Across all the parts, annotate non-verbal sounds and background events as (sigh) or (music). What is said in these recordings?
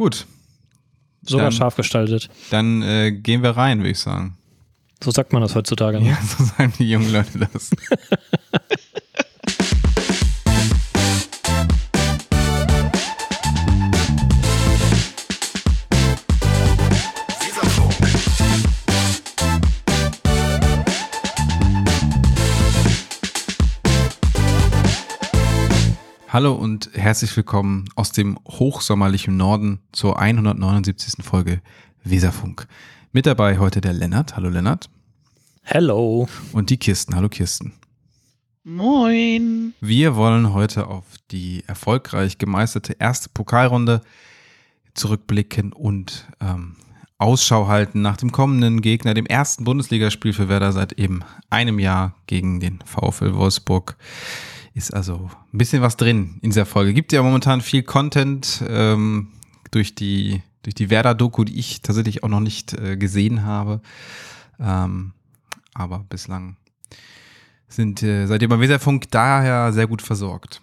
Gut. Sogar Dann- scharf gestaltet. Dann äh, gehen wir rein, würde ich sagen. So sagt man das heutzutage. Ne? Ja, (laughs) so sagen die jungen Leute das. (laughs) Hallo und herzlich willkommen aus dem hochsommerlichen Norden zur 179. Folge Weserfunk. Mit dabei heute der Lennart. Hallo Lennart. Hello. Und die Kirsten. Hallo Kirsten. Moin. Wir wollen heute auf die erfolgreich gemeisterte erste Pokalrunde zurückblicken und ähm, Ausschau halten nach dem kommenden Gegner, dem ersten Bundesligaspiel für Werder seit eben einem Jahr gegen den VfL Wolfsburg. Ist also ein bisschen was drin in dieser Folge. Gibt ja momentan viel Content ähm, durch die durch die Werder-Doku, die ich tatsächlich auch noch nicht äh, gesehen habe. Ähm, aber bislang sind äh, seitdem beim Weserfunk daher sehr gut versorgt.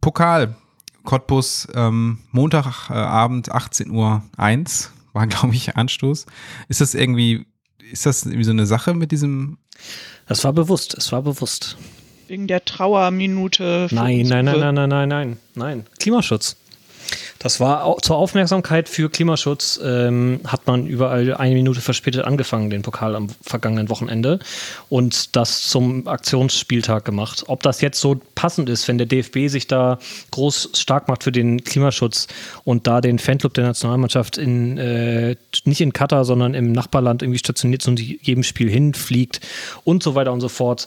Pokal, Cottbus, ähm, Montagabend, 18 Uhr 1 war, (laughs) glaube ich, Anstoß. Ist das irgendwie, ist das irgendwie so eine Sache mit diesem? Das war bewusst, es war bewusst. Wegen der Trauerminute. Nein, nein, nein, nein, nein, nein, nein, nein. Klimaschutz. Das war zur Aufmerksamkeit für Klimaschutz, ähm, hat man überall eine Minute verspätet angefangen, den Pokal am vergangenen Wochenende und das zum Aktionsspieltag gemacht. Ob das jetzt so passend ist, wenn der DFB sich da groß stark macht für den Klimaschutz und da den Fanclub der Nationalmannschaft in, äh, nicht in Katar, sondern im Nachbarland irgendwie stationiert und jedem Spiel hinfliegt und so weiter und so fort.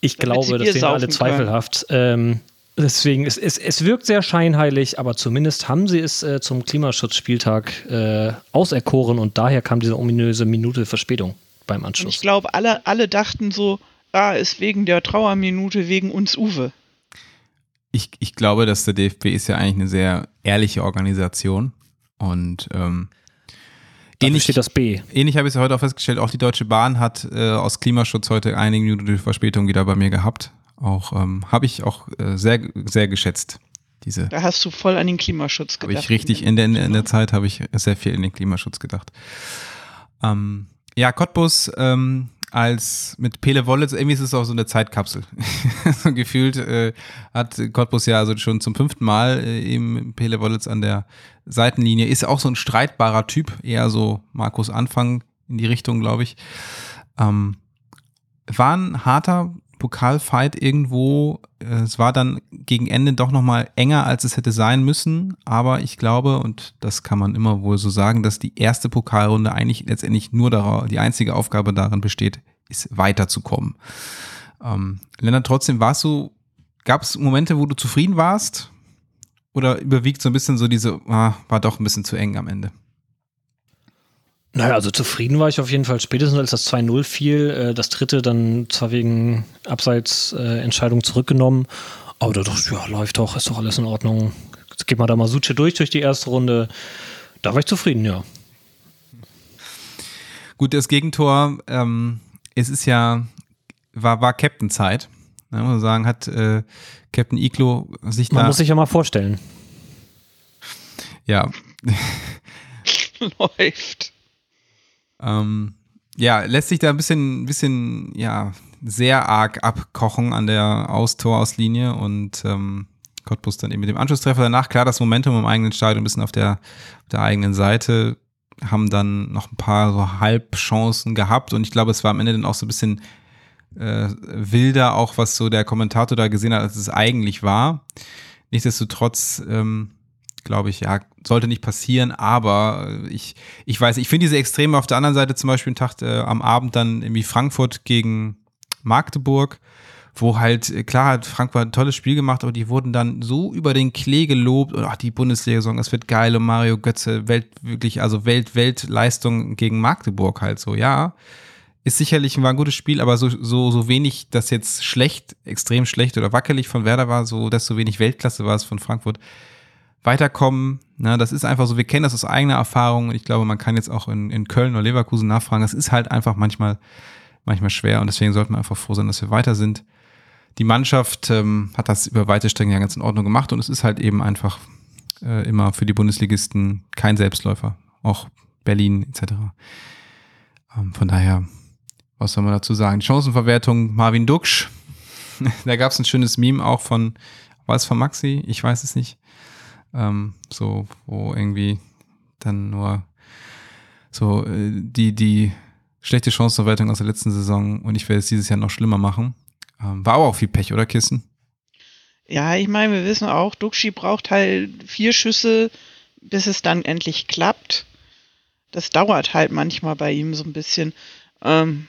Ich Damit glaube, das sehen alle zweifelhaft. Ähm, deswegen, es, es, es wirkt sehr scheinheilig, aber zumindest haben sie es äh, zum Klimaschutzspieltag äh, auserkoren und daher kam diese ominöse Minute Verspätung beim Und Anschluss. ich glaube, alle, alle dachten so, ah, ist wegen der Trauerminute wegen uns Uwe. Ich, ich glaube, dass der DFB ist ja eigentlich eine sehr ehrliche Organisation und ähm, ähnlich, steht das B. ähnlich habe ich es ja heute auch festgestellt, auch die Deutsche Bahn hat äh, aus Klimaschutz heute einige Minuten Verspätung wieder bei mir gehabt. Auch ähm, habe ich auch äh, sehr, sehr geschätzt. Diese Da hast du voll an den Klimaschutz Habe gedacht. ich richtig, in der, in der Zeit habe ich sehr viel in den Klimaschutz gedacht. Ähm, ja, Cottbus ähm, als mit Pele Wollitz, irgendwie ist es auch so eine Zeitkapsel. (laughs) so gefühlt äh, hat Cottbus ja also schon zum fünften Mal äh, eben Pele Wollitz an der Seitenlinie. Ist auch so ein streitbarer Typ, eher so Markus Anfang in die Richtung, glaube ich. Ähm, war ein harter Pokalfight irgendwo. Äh, Es war dann gegen Ende doch nochmal enger, als es hätte sein müssen. Aber ich glaube, und das kann man immer wohl so sagen, dass die erste Pokalrunde eigentlich letztendlich nur darauf, die einzige Aufgabe darin besteht, ist weiterzukommen. Ähm, Lennart, trotzdem warst du, gab es Momente, wo du zufrieden warst? Oder überwiegt so ein bisschen so diese, ah, war doch ein bisschen zu eng am Ende? Naja, also zufrieden war ich auf jeden Fall spätestens, als das 2-0 fiel. Äh, das dritte dann zwar wegen Abseitsentscheidung zurückgenommen, aber da dachte ich, ja, läuft doch, ist doch alles in Ordnung. Jetzt geht mal da mal Suche durch durch die erste Runde. Da war ich zufrieden, ja. Gut, das Gegentor, ähm, es ist ja, war, war Captain-Zeit. Ne, muss man sagen, hat äh, Captain Iglo sich Man da. muss sich ja mal vorstellen. ja, (laughs) (laughs) Läuft. Ähm, ja, lässt sich da ein bisschen, bisschen, ja, sehr arg abkochen an der Aus-Torauslinie und ähm, Cottbus dann eben mit dem Anschlusstreffer danach. Klar, das Momentum im eigenen Stadion ein bisschen auf der, auf der eigenen Seite haben dann noch ein paar so Halbchancen gehabt und ich glaube, es war am Ende dann auch so ein bisschen äh, wilder, auch was so der Kommentator da gesehen hat, als es eigentlich war. Nichtsdestotrotz, ähm, glaube ich, ja, sollte nicht passieren, aber äh, ich, ich weiß, ich finde diese Extreme auf der anderen Seite zum Beispiel einen Tag äh, am Abend dann irgendwie Frankfurt gegen Magdeburg, wo halt, äh, klar hat Frankfurt ein tolles Spiel gemacht, aber die wurden dann so über den Klee gelobt und ach, die Bundesliga-Saison, das wird geil und Mario Götze, Welt, wirklich, also Welt, Weltleistung gegen Magdeburg halt so, ja. Ist sicherlich war ein gutes Spiel, aber so, so, so wenig das jetzt schlecht, extrem schlecht oder wackelig von Werder war, so desto wenig Weltklasse war es von Frankfurt. Weiterkommen, na, das ist einfach so, wir kennen das aus eigener Erfahrung ich glaube, man kann jetzt auch in, in Köln oder Leverkusen nachfragen. Das ist halt einfach manchmal, manchmal schwer und deswegen sollten wir einfach froh sein, dass wir weiter sind. Die Mannschaft ähm, hat das über weite Strecken ja ganz in Ordnung gemacht und es ist halt eben einfach äh, immer für die Bundesligisten kein Selbstläufer. Auch Berlin etc. Ähm, von daher, was soll man dazu sagen? Chancenverwertung Marvin Duksch. (laughs) da gab es ein schönes Meme auch von, war es von Maxi? Ich weiß es nicht. Ähm, so, wo irgendwie dann nur so äh, die, die schlechte Chancenverwertung aus der letzten Saison und ich werde es dieses Jahr noch schlimmer machen. Ähm, war aber auch viel Pech, oder Kissen? Ja, ich meine, wir wissen auch, Duxi braucht halt vier Schüsse, bis es dann endlich klappt. Das dauert halt manchmal bei ihm so ein bisschen. Ähm,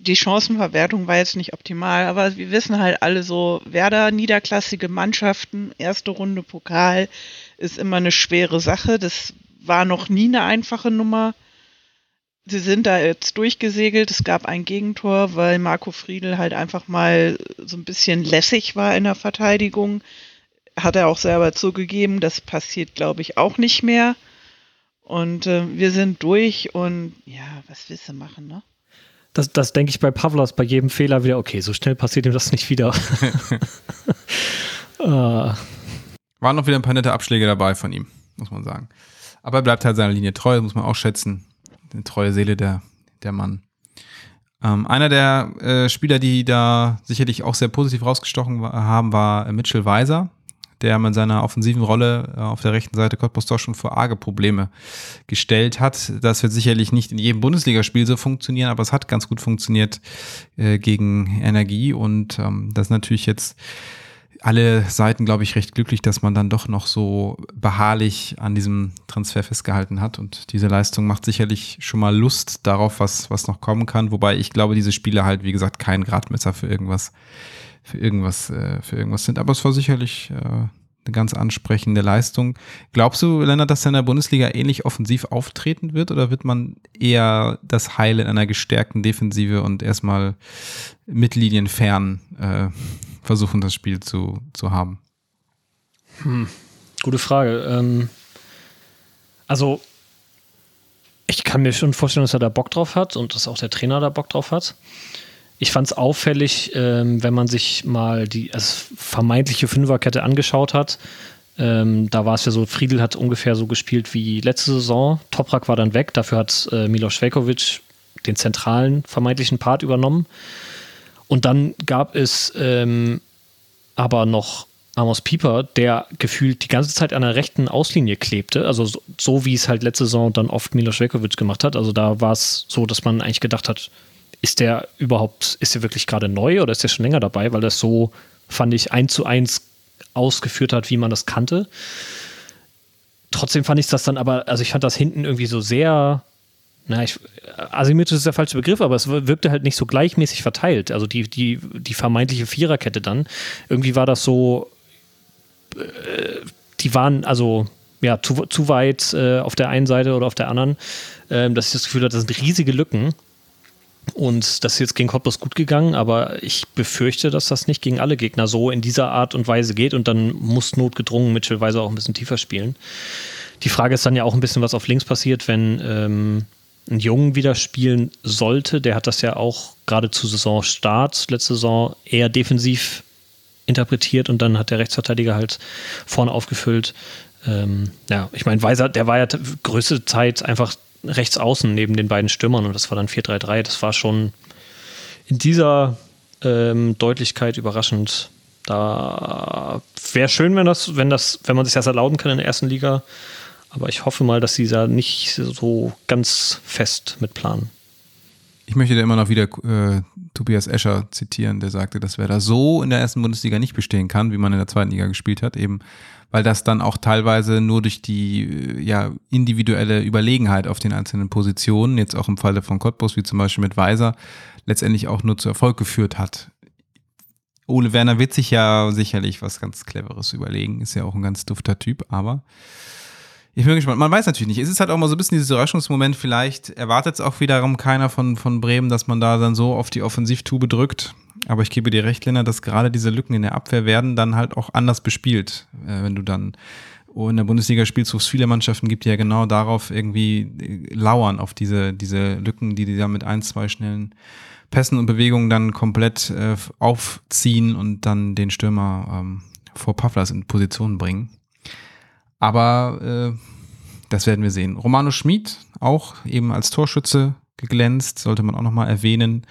die Chancenverwertung war jetzt nicht optimal, aber wir wissen halt alle so, Werder, niederklassige Mannschaften, erste Runde Pokal ist immer eine schwere Sache. Das war noch nie eine einfache Nummer. Sie sind da jetzt durchgesegelt. Es gab ein Gegentor, weil Marco Friedl halt einfach mal so ein bisschen lässig war in der Verteidigung. Hat er auch selber zugegeben. Das passiert, glaube ich, auch nicht mehr. Und äh, wir sind durch und ja, was willst du machen, ne? Das, das denke ich bei Pavlos bei jedem Fehler wieder, okay, so schnell passiert ihm das nicht wieder. uh. (laughs) Waren noch wieder ein paar nette Abschläge dabei von ihm, muss man sagen. Aber er bleibt halt seiner Linie treu, muss man auch schätzen. Eine treue Seele der, der Mann. Ähm, einer der äh, Spieler, die da sicherlich auch sehr positiv rausgestochen haben, war Mitchell Weiser, der in seiner offensiven Rolle äh, auf der rechten Seite Cottbus doch schon vor arge Probleme gestellt hat. Das wird sicherlich nicht in jedem Bundesligaspiel so funktionieren, aber es hat ganz gut funktioniert äh, gegen Energie und ähm, das natürlich jetzt alle Seiten, glaube ich, recht glücklich, dass man dann doch noch so beharrlich an diesem Transfer festgehalten hat. Und diese Leistung macht sicherlich schon mal Lust darauf, was, was noch kommen kann. Wobei ich glaube, diese Spiele halt, wie gesagt, kein Gradmesser für irgendwas, für irgendwas, äh, für irgendwas sind. Aber es war sicherlich äh, eine ganz ansprechende Leistung. Glaubst du, Lennart, dass er in der Bundesliga ähnlich offensiv auftreten wird oder wird man eher das Heil in einer gestärkten Defensive und erstmal Mittellinien fern äh, versuchen, das Spiel zu, zu haben? Hm, gute Frage. Ähm, also, ich kann mir schon vorstellen, dass er da Bock drauf hat und dass auch der Trainer da Bock drauf hat. Ich fand es auffällig, ähm, wenn man sich mal die also vermeintliche Fünferkette angeschaut hat. Ähm, da war es ja so, Friedel hat ungefähr so gespielt wie letzte Saison. Toprak war dann weg, dafür hat äh, Milos Velkovic den zentralen vermeintlichen Part übernommen. Und dann gab es ähm, aber noch Amos Pieper, der gefühlt die ganze Zeit an der rechten Auslinie klebte. Also so, so wie es halt letzte Saison dann oft Milos Velkovic gemacht hat. Also da war es so, dass man eigentlich gedacht hat, ist der überhaupt, ist der wirklich gerade neu oder ist der schon länger dabei? Weil das so, fand ich, eins zu eins ausgeführt hat, wie man das kannte. Trotzdem fand ich das dann aber, also ich fand das hinten irgendwie so sehr na, ich, asymmetrisch ist der falsche Begriff, aber es wirkte halt nicht so gleichmäßig verteilt. Also die, die, die vermeintliche Viererkette dann. Irgendwie war das so, äh, die waren also ja zu, zu weit äh, auf der einen Seite oder auf der anderen, äh, dass ich das Gefühl hatte, das sind riesige Lücken. Und das ist jetzt gegen Cottbus gut gegangen, aber ich befürchte, dass das nicht gegen alle Gegner so in dieser Art und Weise geht und dann muss notgedrungen Mitchell Weiser auch ein bisschen tiefer spielen. Die Frage ist dann ja auch ein bisschen, was auf links passiert, wenn ähm, einen Jungen wieder spielen sollte. Der hat das ja auch gerade zu Saisonstart letzte Saison eher defensiv interpretiert und dann hat der Rechtsverteidiger halt vorne aufgefüllt. Ähm, ja, ich meine, Weiser, der war ja größte Zeit einfach rechts außen neben den beiden Stürmern und das war dann 4-3-3. Das war schon in dieser ähm, Deutlichkeit überraschend. Da wäre schön, wenn das, wenn das, wenn man sich das erlauben kann in der ersten Liga, aber ich hoffe mal, dass sie da nicht so ganz fest mit planen. Ich möchte da immer noch wieder äh, Tobias Escher zitieren, der sagte, dass wer da so in der ersten Bundesliga nicht bestehen kann, wie man in der zweiten Liga gespielt hat, eben weil das dann auch teilweise nur durch die ja, individuelle Überlegenheit auf den einzelnen Positionen, jetzt auch im Falle von Cottbus, wie zum Beispiel mit Weiser, letztendlich auch nur zu Erfolg geführt hat. Ole Werner wird sich ja sicherlich was ganz Cleveres überlegen, ist ja auch ein ganz dufter Typ, aber ich bin gespannt. Man weiß natürlich nicht. Es ist halt auch mal so ein bisschen dieses Überraschungsmoment. Vielleicht erwartet es auch wiederum keiner von, von Bremen, dass man da dann so auf die Offensivtube drückt. Aber ich gebe dir recht, Lennart, dass gerade diese Lücken in der Abwehr werden dann halt auch anders bespielt. Äh, wenn du dann in der Bundesliga spielst, wo es viele Mannschaften gibt, die ja genau darauf irgendwie äh, lauern, auf diese, diese Lücken, die die da mit ein, zwei schnellen Pässen und Bewegungen dann komplett äh, aufziehen und dann den Stürmer ähm, vor Pavlas in Position bringen. Aber äh, das werden wir sehen. Romano Schmid, auch eben als Torschütze geglänzt, sollte man auch nochmal erwähnen.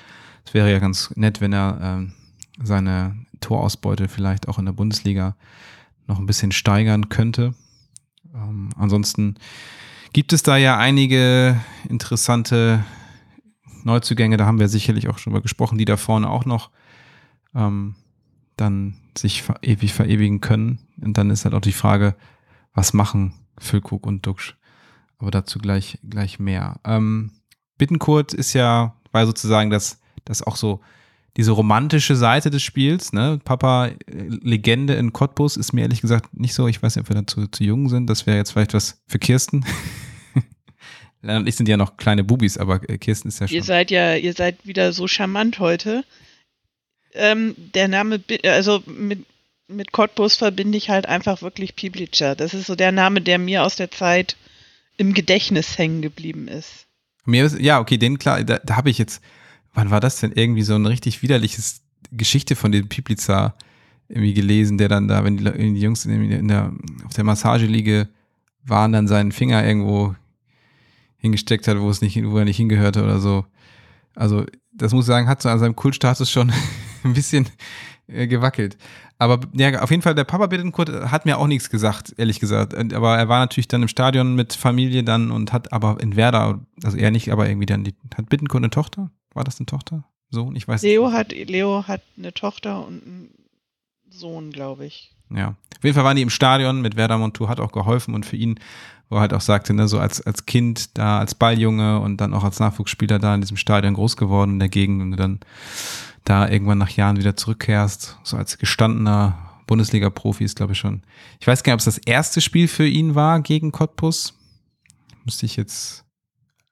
Es wäre ja ganz nett, wenn er äh, seine Torausbeute vielleicht auch in der Bundesliga noch ein bisschen steigern könnte. Ähm, ansonsten gibt es da ja einige interessante Neuzugänge, da haben wir sicherlich auch schon mal gesprochen, die da vorne auch noch ähm, dann sich ewig verewigen können. Und dann ist halt auch die Frage, was machen Füllkrug und Duxch? Aber dazu gleich, gleich mehr. Ähm, Bittenkurt ist ja, war sozusagen das, das auch so diese romantische Seite des Spiels, ne? Papa äh, Legende in Cottbus ist mir ehrlich gesagt nicht so, ich weiß nicht, ob wir dazu zu jung sind, das wäre jetzt vielleicht was für Kirsten. (laughs) Lennart und ich sind ja noch kleine Bubis, aber äh, Kirsten ist ja schon. Ihr seid ja, ihr seid wieder so charmant heute. Ähm, der Name, also mit, mit Cottbus verbinde ich halt einfach wirklich Piblica. Das ist so der Name, der mir aus der Zeit im Gedächtnis hängen geblieben ist. Mir ist, ja, okay, den klar, da, da habe ich jetzt, wann war das denn irgendwie so ein richtig widerliches Geschichte von dem Piplica irgendwie gelesen, der dann da, wenn die, die Jungs in der, in der, auf der Massageliege waren, dann seinen Finger irgendwo hingesteckt hat, wo es nicht, wo er nicht hingehörte oder so. Also, das muss ich sagen, hat so an seinem Kultstatus schon (laughs) ein bisschen äh, gewackelt. Aber ja, auf jeden Fall, der Papa Bittenkurt hat mir auch nichts gesagt, ehrlich gesagt. Aber er war natürlich dann im Stadion mit Familie dann und hat aber in Werder, also er nicht, aber irgendwie dann, die, hat Bittenkurt eine Tochter? War das eine Tochter? Sohn? Ich weiß Leo nicht. hat, Leo hat eine Tochter und einen Sohn, glaube ich. Ja. Auf jeden Fall waren die im Stadion mit Werder Montour, hat auch geholfen und für ihn wo er halt auch sagte, ne, so als, als Kind da, als Balljunge und dann auch als Nachwuchsspieler da in diesem Stadion groß geworden in der Gegend und du dann da irgendwann nach Jahren wieder zurückkehrst, so als gestandener Bundesliga-Profi ist, glaube ich, schon. Ich weiß gar nicht, ob es das erste Spiel für ihn war gegen Cottbus. Müsste ich jetzt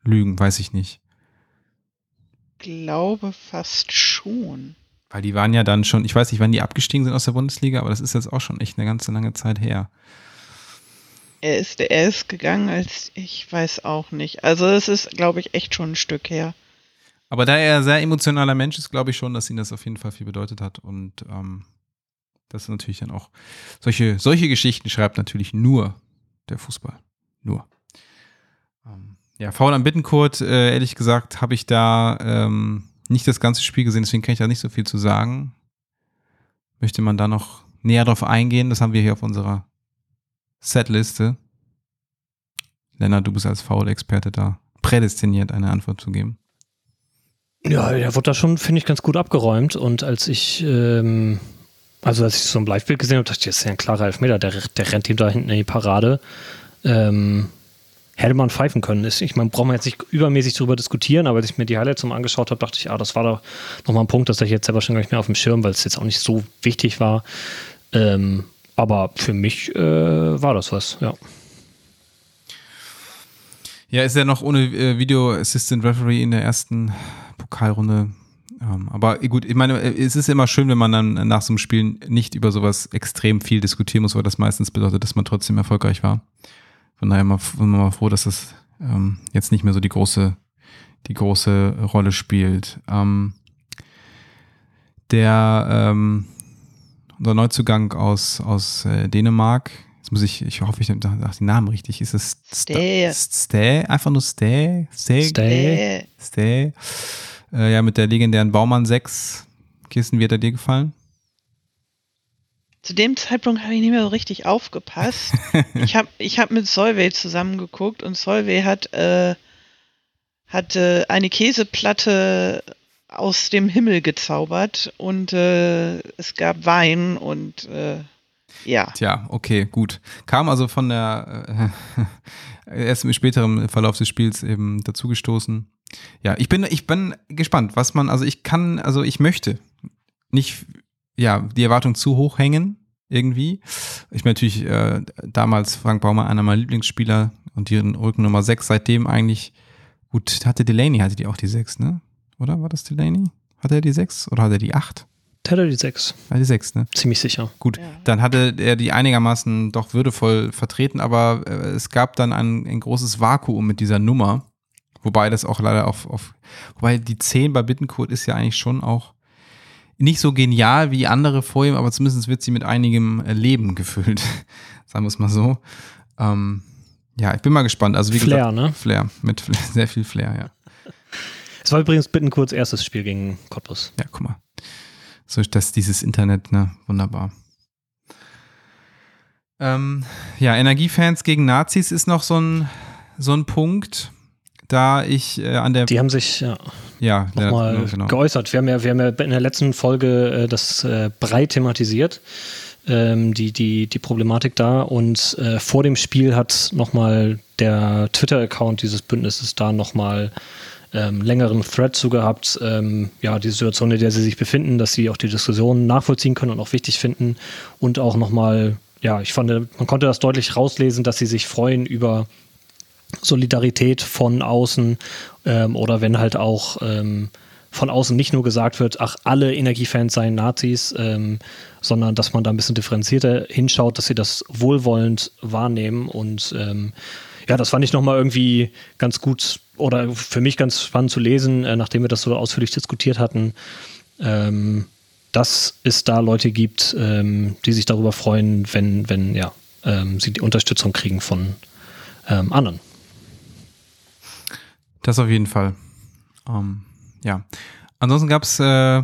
lügen, weiß ich nicht. Glaube fast schon. Weil die waren ja dann schon, ich weiß nicht, wann die abgestiegen sind aus der Bundesliga, aber das ist jetzt auch schon echt eine ganze lange Zeit her. Er ist, er ist gegangen als, ich weiß auch nicht. Also es ist, glaube ich, echt schon ein Stück her. Aber da er ein sehr emotionaler Mensch ist, glaube ich schon, dass ihn das auf jeden Fall viel bedeutet hat. Und ähm, das ist natürlich dann auch, solche, solche Geschichten schreibt natürlich nur der Fußball. Nur. Ähm, ja, faul am Bittenkurt, äh, ehrlich gesagt, habe ich da ähm, nicht das ganze Spiel gesehen, deswegen kann ich da nicht so viel zu sagen. Möchte man da noch näher drauf eingehen? Das haben wir hier auf unserer Setliste. Lennart, du bist als Foul-Experte da prädestiniert, eine Antwort zu geben. Ja, der wurde da schon, finde ich, ganz gut abgeräumt. Und als ich, ähm, also als ich so ein Live-Bild gesehen habe, dachte ich, das ist ja ein klarer Elfmeter, der, der rennt ihm da hinten in die Parade. Ähm, hätte man pfeifen können. Ich meine, brauchen wir jetzt nicht übermäßig darüber diskutieren, aber als ich mir die Highlights mal angeschaut habe, dachte ich, ah, das war doch nochmal ein Punkt, das ich jetzt selber schon gar nicht mehr auf dem Schirm, weil es jetzt auch nicht so wichtig war. Ähm, aber für mich äh, war das was, ja. Ja, ist ja noch ohne äh, Video Assistant Referee in der ersten Pokalrunde. Ähm, aber gut, ich meine, äh, es ist immer schön, wenn man dann nach so einem Spiel nicht über sowas extrem viel diskutieren muss, weil das meistens bedeutet, dass man trotzdem erfolgreich war. Von daher mal, sind wir mal froh, dass das ähm, jetzt nicht mehr so die große, die große Rolle spielt. Ähm, der ähm, unser Neuzugang aus, aus äh, Dänemark. Jetzt muss ich, ich hoffe, ich habe den Namen richtig. Ist es Stay? Stay? Einfach nur Stay? Stay? Stay. Stay. Äh, ja, mit der legendären Baumann 6. Kirsten, wie hat er dir gefallen? Zu dem Zeitpunkt habe ich nicht mehr so richtig aufgepasst. (laughs) ich habe ich hab mit Solveig zusammengeguckt und Solveig hat, äh, hat äh, eine Käseplatte aus dem Himmel gezaubert und äh, es gab Wein und äh, ja. Tja, okay, gut. Kam also von der äh, (laughs) erst im späteren Verlauf des Spiels eben dazugestoßen. Ja, ich bin, ich bin gespannt, was man, also ich kann, also ich möchte nicht, ja, die Erwartung zu hoch hängen, irgendwie. Ich bin natürlich äh, damals Frank Baumer einer meiner Lieblingsspieler und die Rücken Nummer 6, seitdem eigentlich, gut, hatte Delaney, hatte die auch die 6, ne? Oder war das Delaney? Hat er die 6 oder hat er die 8? Der hatte die 6. War die 6, ne? Ziemlich sicher. Gut, ja. dann hatte er die einigermaßen doch würdevoll vertreten, aber äh, es gab dann ein, ein großes Vakuum mit dieser Nummer. Wobei das auch leider auf, auf wobei die 10 bei Bittenkurt ist ja eigentlich schon auch nicht so genial wie andere vor ihm, aber zumindest wird sie mit einigem Leben gefüllt. (laughs) Sagen wir es mal so. Ähm, ja, ich bin mal gespannt. Also wie Flair, gesagt, ne? Flair, mit (laughs) sehr viel Flair, ja. Es war übrigens Bittenkurz erstes Spiel gegen Cottbus. Ja, guck mal. So ist das dieses Internet, ne? Wunderbar. Ähm, ja, Energiefans gegen Nazis ist noch so ein, so ein Punkt, da ich äh, an der. Die haben sich ja, ja, nochmal ja, genau. geäußert. Wir haben, ja, wir haben ja in der letzten Folge äh, das äh, breit thematisiert, ähm, die, die, die Problematik da. Und äh, vor dem Spiel hat nochmal der Twitter-Account dieses Bündnisses da nochmal ähm, längeren Thread zu gehabt, ähm, ja, die Situation, in der sie sich befinden, dass sie auch die Diskussion nachvollziehen können und auch wichtig finden und auch nochmal, ja, ich fand, man konnte das deutlich rauslesen, dass sie sich freuen über Solidarität von außen ähm, oder wenn halt auch ähm, von außen nicht nur gesagt wird, ach, alle Energiefans seien Nazis, ähm, sondern dass man da ein bisschen differenzierter hinschaut, dass sie das wohlwollend wahrnehmen und ähm, ja, das fand ich nochmal irgendwie ganz gut oder für mich ganz spannend zu lesen, äh, nachdem wir das so ausführlich diskutiert hatten, ähm, dass es da Leute gibt, ähm, die sich darüber freuen, wenn, wenn ja, sie die Unterstützung kriegen von anderen. Das auf jeden Fall. Ähm, ja. Ansonsten gab es äh,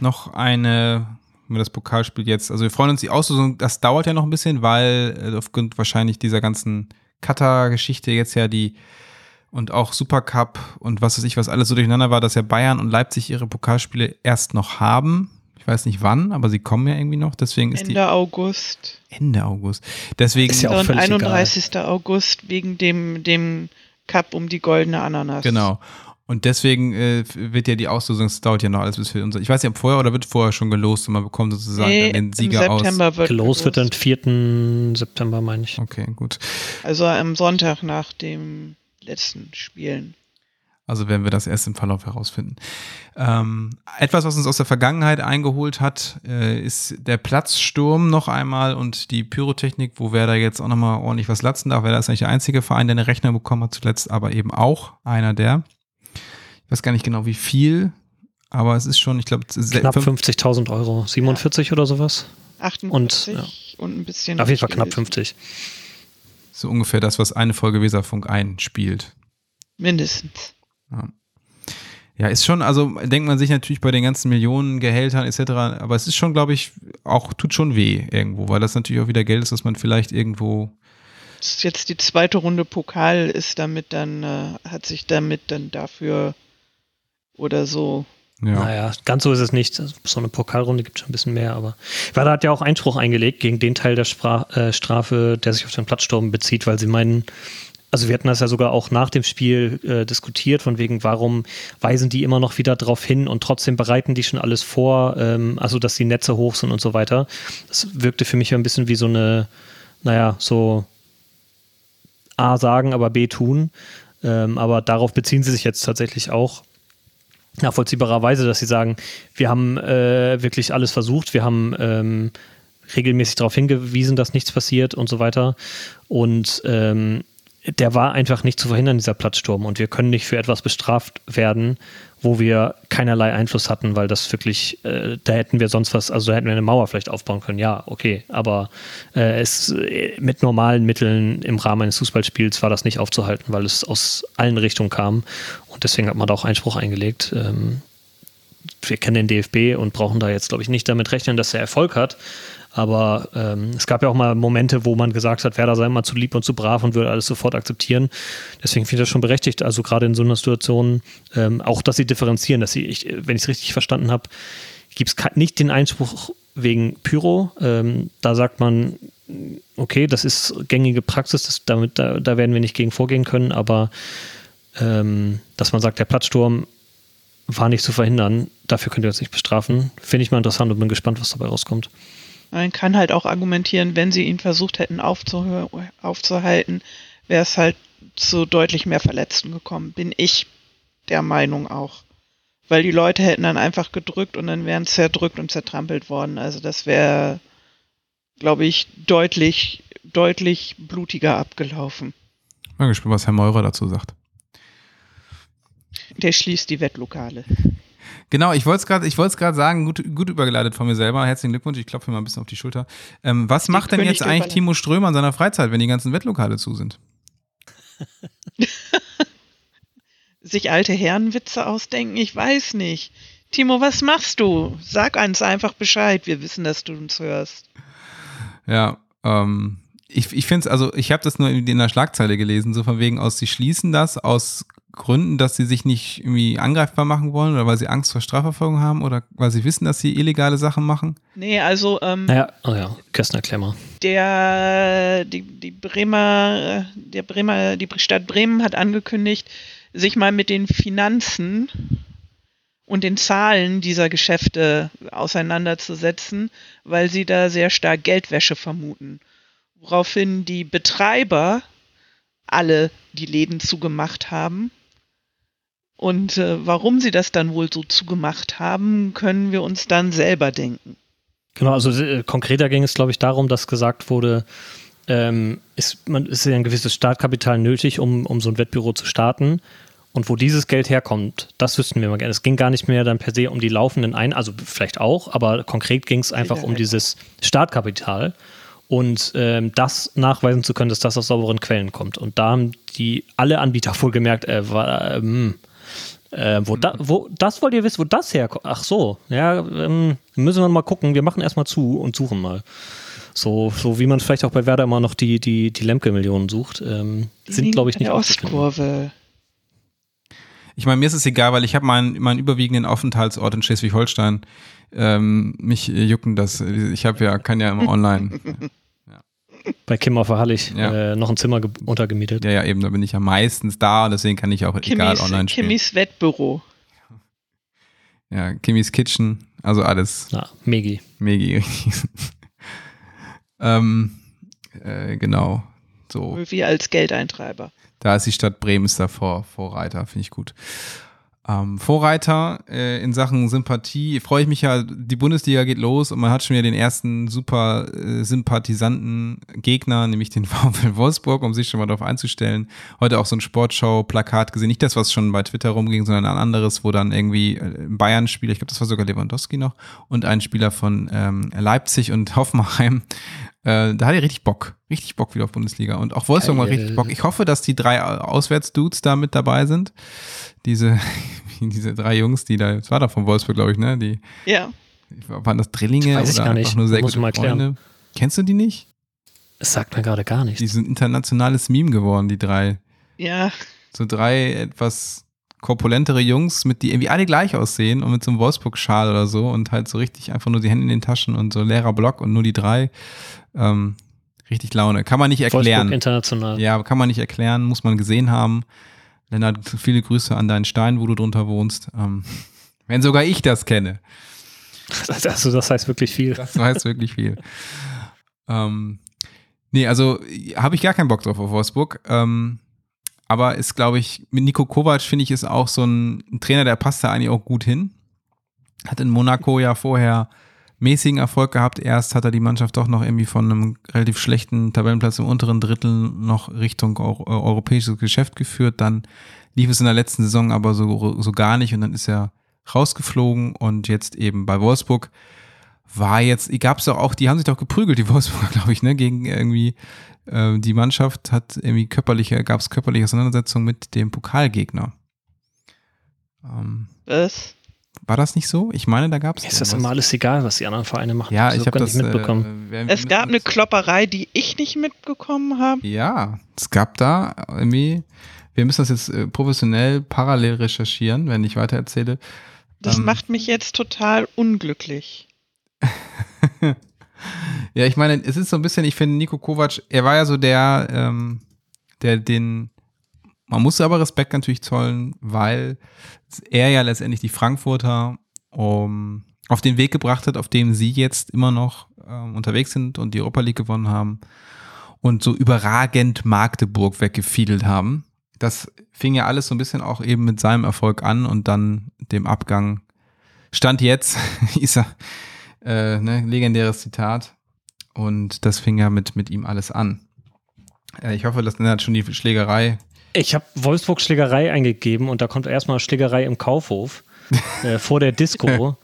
noch eine, wenn wir das Pokalspiel jetzt, also wir freuen uns die Auslosung, das dauert ja noch ein bisschen, weil äh, aufgrund wahrscheinlich dieser ganzen Katar-Geschichte jetzt ja die und auch Supercup und was weiß ich, was alles so durcheinander war, dass ja Bayern und Leipzig ihre Pokalspiele erst noch haben. Ich weiß nicht wann, aber sie kommen ja irgendwie noch. Deswegen ist Ende die August. Ende August. Deswegen Ist ja auch und völlig 31. August wegen dem, dem Cup um die goldene Ananas. genau. Und deswegen äh, wird ja die Auslosung, es dauert ja noch alles bis für unser. Ich weiß nicht, ob vorher oder wird vorher schon gelost und man bekommt sozusagen Nee, den im Sieger aus. September wird Gelost wird dann gelost. 4. September, meine ich. Okay, gut. Also am Sonntag nach dem letzten Spielen. Also werden wir das erst im Verlauf herausfinden. Ähm, etwas, was uns aus der Vergangenheit eingeholt hat, äh, ist der Platzsturm noch einmal und die Pyrotechnik, wo wer da jetzt auch nochmal ordentlich was latzen darf. Wer da ist eigentlich der einzige Verein, der eine Rechnung bekommen hat zuletzt, aber eben auch einer der. Ich weiß gar nicht genau wie viel, aber es ist schon, ich glaube, Knapp 50.000 Euro. 47 oder sowas? 48 und, ein bisschen. Auf jeden Fall knapp gewesen. 50. so ungefähr das, was eine Folge Weserfunk einspielt. Mindestens. Ja, ist schon, also denkt man sich natürlich bei den ganzen Millionen Gehältern etc., aber es ist schon, glaube ich, auch, tut schon weh irgendwo, weil das natürlich auch wieder Geld ist, das man vielleicht irgendwo, Das ist jetzt die zweite Runde Pokal ist damit dann, äh, hat sich damit dann dafür oder so. ja. Naja, ganz so ist es nicht. So eine Pokalrunde gibt es schon ein bisschen mehr, aber Werder hat ja auch Einspruch eingelegt gegen den Teil der Spra äh, Strafe, der sich auf den Platzsturm bezieht, weil sie meinen, also wir hatten das ja sogar auch nach dem Spiel äh, diskutiert, von wegen, warum weisen die immer noch wieder drauf hin und trotzdem bereiten die schon alles vor, ähm, also dass die Netze hoch sind und so weiter. Das wirkte für mich ein bisschen wie so eine, naja, so A sagen, aber B tun. Ähm, aber darauf beziehen sie sich jetzt tatsächlich auch nachvollziehbarerweise, dass sie sagen, wir haben äh, wirklich alles versucht, wir haben ähm, regelmäßig darauf hingewiesen, dass nichts passiert und so weiter. Und ähm, der war einfach nicht zu verhindern, dieser Platzsturm. Und wir können nicht für etwas bestraft werden, wo wir keinerlei Einfluss hatten, weil das wirklich, äh, da hätten wir sonst was, also da hätten wir eine Mauer vielleicht aufbauen können, ja, okay. Aber äh, es äh, mit normalen Mitteln im Rahmen eines Fußballspiels war das nicht aufzuhalten, weil es aus allen Richtungen kam. Und deswegen hat man da auch Einspruch eingelegt. Ähm, wir kennen den DFB und brauchen da jetzt, glaube ich, nicht damit rechnen, dass er Erfolg hat. Aber ähm, es gab ja auch mal Momente, wo man gesagt hat, Werder sei mal zu lieb und zu brav und würde alles sofort akzeptieren. Deswegen finde ich das schon berechtigt. Also gerade in so einer Situation, ähm, auch dass sie differenzieren, dass sie, ich, wenn ich es richtig verstanden habe, gibt es nicht den Einspruch wegen Pyro. Ähm, da sagt man, okay, das ist gängige Praxis, das, damit, da, da werden wir nicht gegen vorgehen können, aber ähm, dass man sagt, der Platzsturm war nicht zu verhindern, dafür könnt ihr uns nicht bestrafen, finde ich mal interessant und bin gespannt, was dabei rauskommt. Man kann halt auch argumentieren, wenn sie ihn versucht hätten aufzuhalten, wäre es halt zu deutlich mehr Verletzten gekommen. Bin ich der Meinung auch. Weil die Leute hätten dann einfach gedrückt und dann wären zerdrückt und zertrampelt worden. Also das wäre, glaube ich, deutlich, deutlich blutiger abgelaufen. Mal gespannt, was Herr Meurer dazu sagt. Der schließt die Wettlokale. Genau, ich wollte es gerade, ich wollte es gerade sagen, gut, gut übergeleitet von mir selber. Herzlichen Glückwunsch, ich klopfe mir mal ein bisschen auf die Schulter. Ähm, was Die macht denn König jetzt eigentlich Ballett. Timo Strömer in seiner Freizeit, wenn die ganzen Wettlokale zu sind? (laughs) Sich alte Herrenwitze ausdenken, ich weiß nicht. Timo, was machst du? Sag uns einfach Bescheid. Wir wissen, dass du uns hörst. Ja, ähm, ich, ich finde es, also ich habe das nur in der Schlagzeile gelesen, so von wegen aus, sie schließen das aus Gründen, dass sie sich nicht irgendwie angreifbar machen wollen oder weil sie Angst vor Strafverfolgung haben oder weil sie wissen, dass sie illegale Sachen machen. Nee, also ähm, Naja, oh ja, Kästner Klemmer. der die, die Bremer, der Bremer, die Stadt Bremen hat angekündigt, sich mal mit den Finanzen und den Zahlen dieser Geschäfte auseinanderzusetzen, weil sie da sehr stark Geldwäsche vermuten. Woraufhin die Betreiber alle die Läden zugemacht haben. Und äh, warum sie das dann wohl so zugemacht haben, können wir uns dann selber denken. Genau, also äh, konkreter ging es, glaube ich, darum, dass gesagt wurde, ähm, ist, man, ist ja ein gewisses Startkapital nötig, um, um so ein Wettbüro zu starten. Und wo dieses Geld herkommt, das wüssten wir mal gerne. Es ging gar nicht mehr dann per se um die laufenden Ein-, also vielleicht auch, aber konkret ging es einfach um dieses Startkapital und ähm, das nachweisen zu können, dass das aus sauberen Quellen kommt. Und da haben die alle Anbieter wohl gemerkt, äh, war, ähm, äh, wo, da, wo, das wollt ihr wissen, wo das herkommt? Ach so, ja, ähm, müssen wir mal gucken. Wir machen erstmal zu und suchen mal. So, so wie man vielleicht auch bei Werder immer noch die, die, die Lemke-Millionen sucht, ähm, Die sind, glaube ich, nicht. Ostkurve. Ich meine, mir ist es egal, weil ich habe meinen, meinen überwiegenden Aufenthaltsort in Schleswig-Holstein. Ähm, mich jucken das. Ich habe ja, kann ja immer online. (laughs) Bei Kim auf der Hallig Ja. äh, noch ein Zimmer ge- untergemietet. Ja, ja, eben, da bin ich ja meistens da und deswegen kann ich auch egal Kimmys, online spielen. Kimmys Wettbüro. Ja, Kimmys Kitchen, also alles Na, Megi. mega. (laughs) ähm, äh, genau. So, Wir als Geldeintreiber. da ist die Stadt Bremen ist da vor, Vorreiter, finde ich gut. Ähm, Vorreiter äh, in Sachen Sympathie, freue ich mich ja, die Bundesliga geht los und man hat schon wieder den ersten super äh, sympathisanten Gegner, nämlich den (laughs) VfL Wolfsburg, um sich schon mal darauf einzustellen. Heute auch so ein Sportschau-Plakat gesehen, nicht das, was schon bei Twitter rumging, sondern ein anderes, wo dann irgendwie äh, ein Bayern-Spieler, ich glaube, das war sogar Lewandowski noch, und ein Spieler von ähm, Leipzig und (laughs) Hoffenheim äh, da hat er richtig Bock. Richtig Bock wieder auf Bundesliga. Und auch Wolfsburg mal Geil. richtig Bock. Ich hoffe, dass die drei Auswärtsdudes da mit dabei sind. Diese, (laughs) diese drei Jungs, die da, das war da von Wolfsburg, glaube ich, ne? Die, Ja. waren das Drillinge Weiß ich oder gar einfach nicht. nur sehr Muss gute man mal klären. Freunde? Kennst du die nicht? Es sagt mir gerade gar nichts. Die sind internationales Meme geworden, die drei. Ja, So drei etwas korpulentere Jungs, mit die irgendwie alle gleich aussehen und mit so einem Wolfsburg-Schal oder so und halt so richtig einfach nur die Hände in den Taschen und so leerer Block und nur die drei. Ähm, richtig Laune. Kann man nicht erklären. Wolfsburg international. Ja, kann man nicht erklären, muss man gesehen haben. Lennart, viele Grüße an deinen Stein, wo du drunter wohnst. Ähm, (laughs) wenn sogar ich das kenne. (laughs) Also das heißt wirklich viel. Das weiß wirklich viel. ähm, nee, also habe ich gar keinen Bock drauf auf Wolfsburg. Ähm, aber ist, glaube ich, mit Nico Kovac finde ich, ist auch so ein, ein Trainer, der passt da eigentlich auch gut hin. Hat in Monaco ja vorher mäßigen Erfolg gehabt. Erst hat er die Mannschaft doch noch irgendwie von einem relativ schlechten Tabellenplatz im unteren Drittel noch Richtung eu europäisches Geschäft geführt. Dann lief es in der letzten Saison aber so, so gar nicht und dann ist er rausgeflogen und jetzt eben bei Wolfsburg war jetzt, gab es doch auch, die haben sich doch geprügelt, die Wolfsburger, (laughs) glaube ich, ne, gegen irgendwie äh, die Mannschaft hat irgendwie körperliche, gab es körperliche Auseinandersetzungen mit dem Pokalgegner. Ähm, was? War das nicht so? Ich meine, da gab es. Ist das immer alles egal, was die anderen Vereine machen. Ja, ich habe gar das nicht mitbekommen. Äh, Es gab eine Klopperei, die ich nicht mitbekommen habe. Ja, es gab da irgendwie. Wir müssen das jetzt äh, professionell parallel recherchieren, wenn ich weiter erzähle. Das Ähm. macht mich jetzt total unglücklich. (laughs) Ja, ich meine, es ist so ein bisschen, ich finde, Nico Kovac, er war ja so der, ähm, der den, man muss aber Respekt natürlich zollen, weil er ja letztendlich die Frankfurter um, auf den Weg gebracht hat, auf dem sie jetzt immer noch ähm, unterwegs sind und die Europa League gewonnen haben und so überragend Magdeburg weggefiedelt haben. Das fing ja alles so ein bisschen auch eben mit seinem Erfolg an und dann dem Abgang. Stand jetzt, (laughs) ist er, äh, ne, legendäres Zitat. Und das fing ja mit, mit ihm alles an. Äh, ich hoffe, das hat schon die Schlägerei. Ich habe Wolfsburg Schlägerei eingegeben und da kommt erstmal Schlägerei im Kaufhof. (laughs) äh, vor der Disco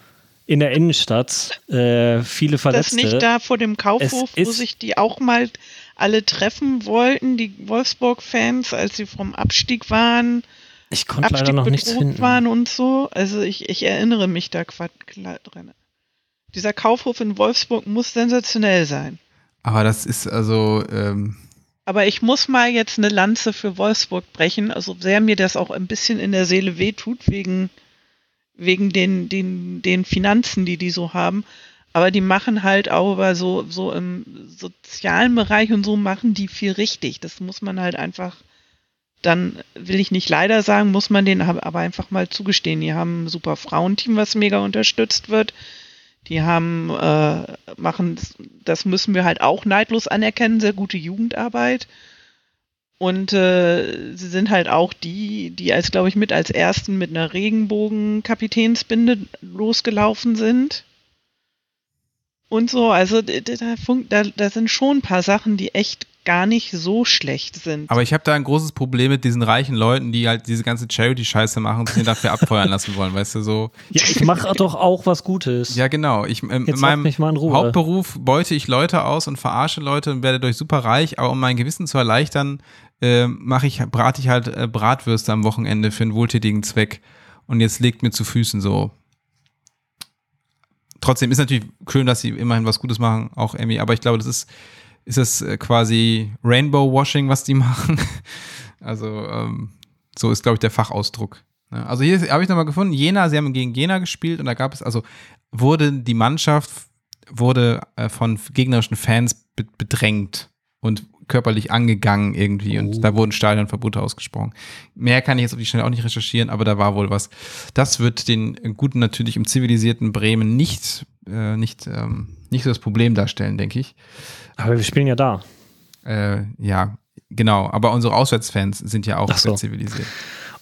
in der Innenstadt. Äh, viele Verletzte. Das nicht da vor dem Kaufhof, wo sich die auch mal alle treffen wollten, die Wolfsburg-Fans, als sie vom Abstieg waren, Ich konnte leider Abstieg noch nichts bedroht finden. waren und so. Also ich, ich erinnere mich da dran. Dieser Kaufhof in Wolfsburg muss sensationell sein. Aber das ist also, ähm, Aber ich muss mal jetzt eine Lanze für Wolfsburg brechen, also sehr mir das auch ein bisschen in der Seele wehtut, wegen, wegen den, den, den Finanzen, die die so haben. Aber die machen halt auch aber so, so im sozialen Bereich und so machen die viel richtig. Das muss man halt einfach, dann will ich nicht leider sagen, muss man denen aber einfach mal zugestehen. Die haben ein super Frauenteam, was mega unterstützt wird. Die haben, äh, machen, das müssen wir halt auch neidlos anerkennen, sehr gute Jugendarbeit. Und äh, sie sind halt auch die, die als, glaube ich, mit als ersten mit einer Regenbogen-Kapitänsbinde losgelaufen sind. Und so, also da, da, da sind schon ein paar Sachen, die echt gar nicht so schlecht sind. aber ich habe da ein großes Problem mit diesen reichen Leuten, die halt diese ganze Charity-Scheiße machen und sich dafür abfeuern lassen wollen, weißt du, so. Ja, ich mache doch auch was Gutes. Ja, genau. Ich, ähm, in Jetzt meinem lass mich mal in Ruhe. Hauptberuf beute ich Leute aus und verarsche Leute und werde dadurch super reich, aber um mein Gewissen zu erleichtern, äh, mache ich, brate ich halt äh, Bratwürste am Wochenende für einen wohltätigen Zweck. Und jetzt legt mir zu Füßen so. Trotzdem ist natürlich schön, dass sie immerhin was Gutes machen, auch Emmy, aber ich glaube, das ist, ist das äh, quasi Rainbow Washing, was die (laughs) machen. Also, ähm, so ist, glaube ich, der Fachausdruck. Ja, Also hier habe ich nochmal gefunden, Jena, sie haben gegen Jena gespielt und da gab es, also wurde die Mannschaft wurde äh, von gegnerischen Fans be bedrängt und körperlich angegangen irgendwie und Oh. da wurden Stadionverbote ausgesprochen. Mehr kann ich jetzt auf die Schnelle auch nicht recherchieren, aber da war wohl was. Das wird den guten, natürlich im zivilisierten Bremen nicht, äh, nicht, ähm, nicht so das Problem darstellen, denke ich. Aber wir spielen ja da. Äh, ja, genau. Aber unsere Auswärtsfans sind ja auch so. sehr zivilisiert.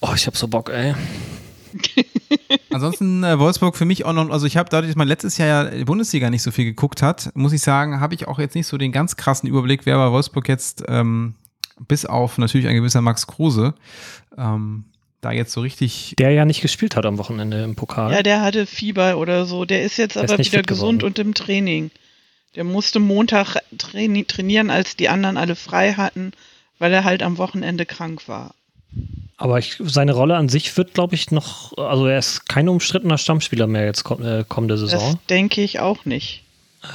Oh, ich hab so Bock, ey. (laughs) Ansonsten äh, Wolfsburg für mich auch noch, also ich habe dadurch, dass man letztes Jahr ja die Bundesliga nicht so viel geguckt hat, muss ich sagen, habe ich auch jetzt nicht so den ganz krassen Überblick, wer bei Wolfsburg jetzt, ähm, bis auf natürlich ein gewisser Max Kruse, ähm, da jetzt so richtig, Der ja nicht gespielt hat am Wochenende im Pokal. Ja, der hatte Fieber oder so. Der ist jetzt Der ist aber nicht wieder gesund geworden. und im Training. Der musste Montag traini trainieren, als die anderen alle frei hatten, weil er halt am Wochenende krank war. Aber ich, seine Rolle an sich wird, glaube ich, noch, also er ist kein umstrittener Stammspieler mehr jetzt äh, kommende Saison. Das denke ich auch nicht.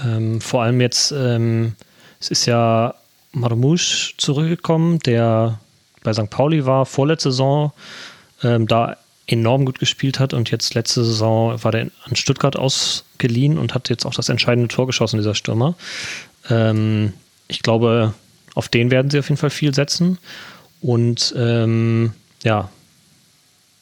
Ähm, vor allem jetzt, ähm, es ist ja Marmouche zurückgekommen, der bei St. Pauli war, vorletzte Saison, ähm, da enorm gut gespielt hat und jetzt letzte Saison war der an Stuttgart ausgeliehen und hat jetzt auch das entscheidende Tor geschossen, dieser Stürmer. Ähm, ich glaube, auf den werden sie auf jeden Fall viel setzen. Und ähm, ja,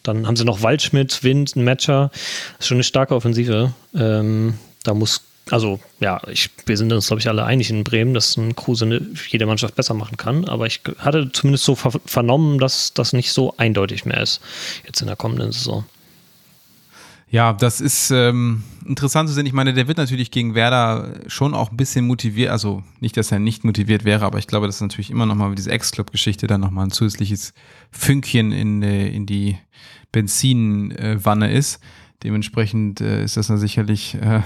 dann haben sie noch Waldschmidt, Wind, ein Matcher. Das ist schon eine starke Offensive. Ähm, da muss, also ja, ich, wir sind uns, glaube ich, alle einig in Bremen, dass ein Kruse eine, jede Mannschaft besser machen kann. Aber ich hatte zumindest so ver vernommen, dass das nicht so eindeutig mehr ist jetzt in der kommenden Saison. Ja, das ist ähm, interessant zu sehen. Ich meine, der wird natürlich gegen Werder schon auch ein bisschen motiviert, also nicht, dass er nicht motiviert wäre, aber ich glaube, das ist natürlich immer nochmal diese Ex-Club-Geschichte dann nochmal ein zusätzliches Fünkchen in, äh, in die Benzinwanne ist. Dementsprechend äh, ist das dann sicherlich, äh,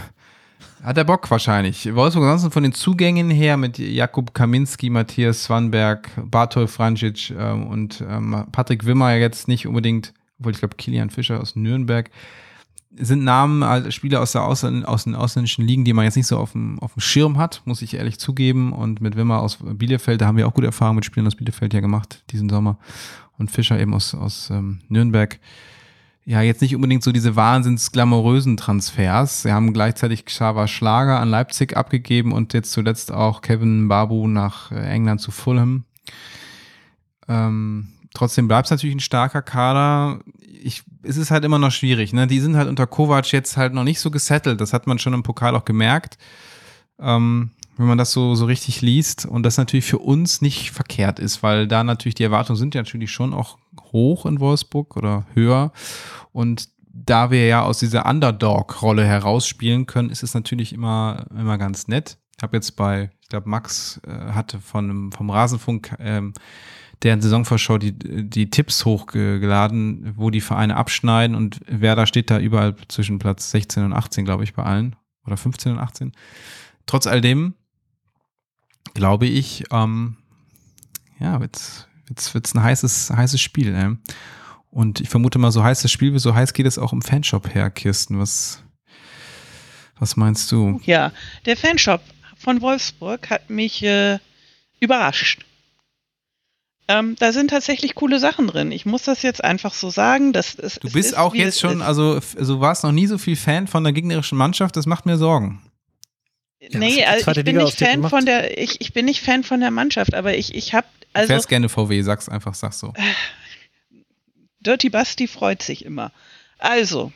hat er Bock wahrscheinlich. Wolfsburg ansonsten von den Zugängen her mit Jakub Kaminski, Matthias Swanberg, Bartol Franjic ähm, und ähm, Patrick Wimmer jetzt nicht unbedingt, obwohl ich glaube Kilian Fischer aus Nürnberg, sind Namen, also Spieler aus, der Ausländ aus den ausländischen Ligen, die man jetzt nicht so auf dem, auf dem Schirm hat, muss ich ehrlich zugeben. Und mit Wimmer aus Bielefeld, da haben wir auch gute Erfahrungen mit Spielern aus Bielefeld ja gemacht diesen Sommer. Und Fischer eben aus, aus ähm, Nürnberg. Ja, jetzt nicht unbedingt so diese wahnsinns glamourösen Transfers. Sie haben gleichzeitig Xaver Schlager an Leipzig abgegeben und jetzt zuletzt auch Kevin Babu nach äh, England zu Fulham. Ähm, trotzdem bleibt es natürlich ein starker Kader. Ich, es ist halt immer noch schwierig. Ne? Die sind halt unter Kovac jetzt halt noch nicht so gesettelt. Das hat man schon im Pokal auch gemerkt. Ähm, wenn man das so, so richtig liest und das natürlich für uns nicht verkehrt ist, weil da natürlich die Erwartungen sind ja natürlich schon auch hoch in Wolfsburg oder höher. Und da wir ja aus dieser Underdog-Rolle herausspielen können, ist es natürlich immer, immer ganz nett. Ich habe jetzt bei, ich glaube, Max äh, hatte von, vom Rasenfunk ähm, deren Saisonvorschau die, die Tipps hochgeladen, wo die Vereine abschneiden und wer da steht da überall zwischen Platz 16 und 18, glaube ich, bei allen. Oder 15 und 18. Trotz all dem glaube ich, ähm, ja, jetzt, jetzt wird's ein heißes, heißes Spiel. Ey. Und ich vermute mal, so heißes Spiel, so heiß geht es auch im Fanshop her, Kirsten. Was, was meinst du? Ja, der Fanshop von Wolfsburg hat mich äh, überrascht. Ähm, da sind tatsächlich coole Sachen drin. Ich muss das jetzt einfach so sagen. Dass es, du bist ist, auch jetzt schon, also, also du warst noch nie so viel Fan von der gegnerischen Mannschaft, das macht mir Sorgen. Ja, nee, also ich bin nicht Fan von der, ich, ich bin nicht Fan von der Mannschaft, aber ich, ich habe also. Du fährst gerne VW, sag's einfach, sag so. Dirty Basti freut sich immer. Also,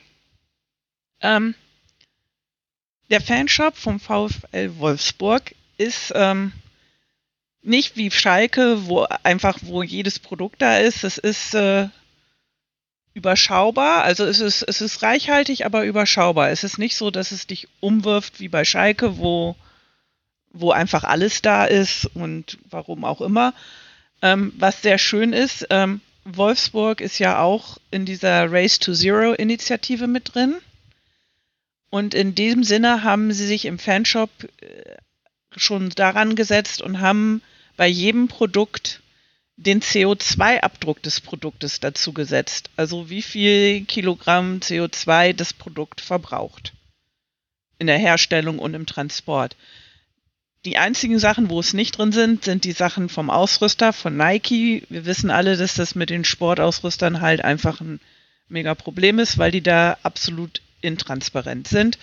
ähm, der Fanshop vom VfL Wolfsburg ist ähm, nicht wie Schalke, wo einfach, wo jedes Produkt da ist. Es ist äh, überschaubar, also es ist, es ist reichhaltig, aber überschaubar. Es ist nicht so, dass es dich umwirft wie bei Schalke, wo, wo einfach alles da ist und warum auch immer. Ähm, was sehr schön ist, ähm, Wolfsburg ist ja auch in dieser Race to Zero Initiative mit drin. Und in diesem Sinne haben sie sich im Fanshop äh, schon daran gesetzt und haben bei jedem Produkt den CO2-Abdruck des Produktes dazu gesetzt. Also wie viel Kilogramm CO2 das Produkt verbraucht. In der Herstellung und im Transport. Die einzigen Sachen, wo es nicht drin sind, sind die Sachen vom Ausrüster, von Nike. Wir wissen alle, dass das mit den Sportausrüstern halt einfach ein mega Problem ist, weil die da absolut intransparent sind.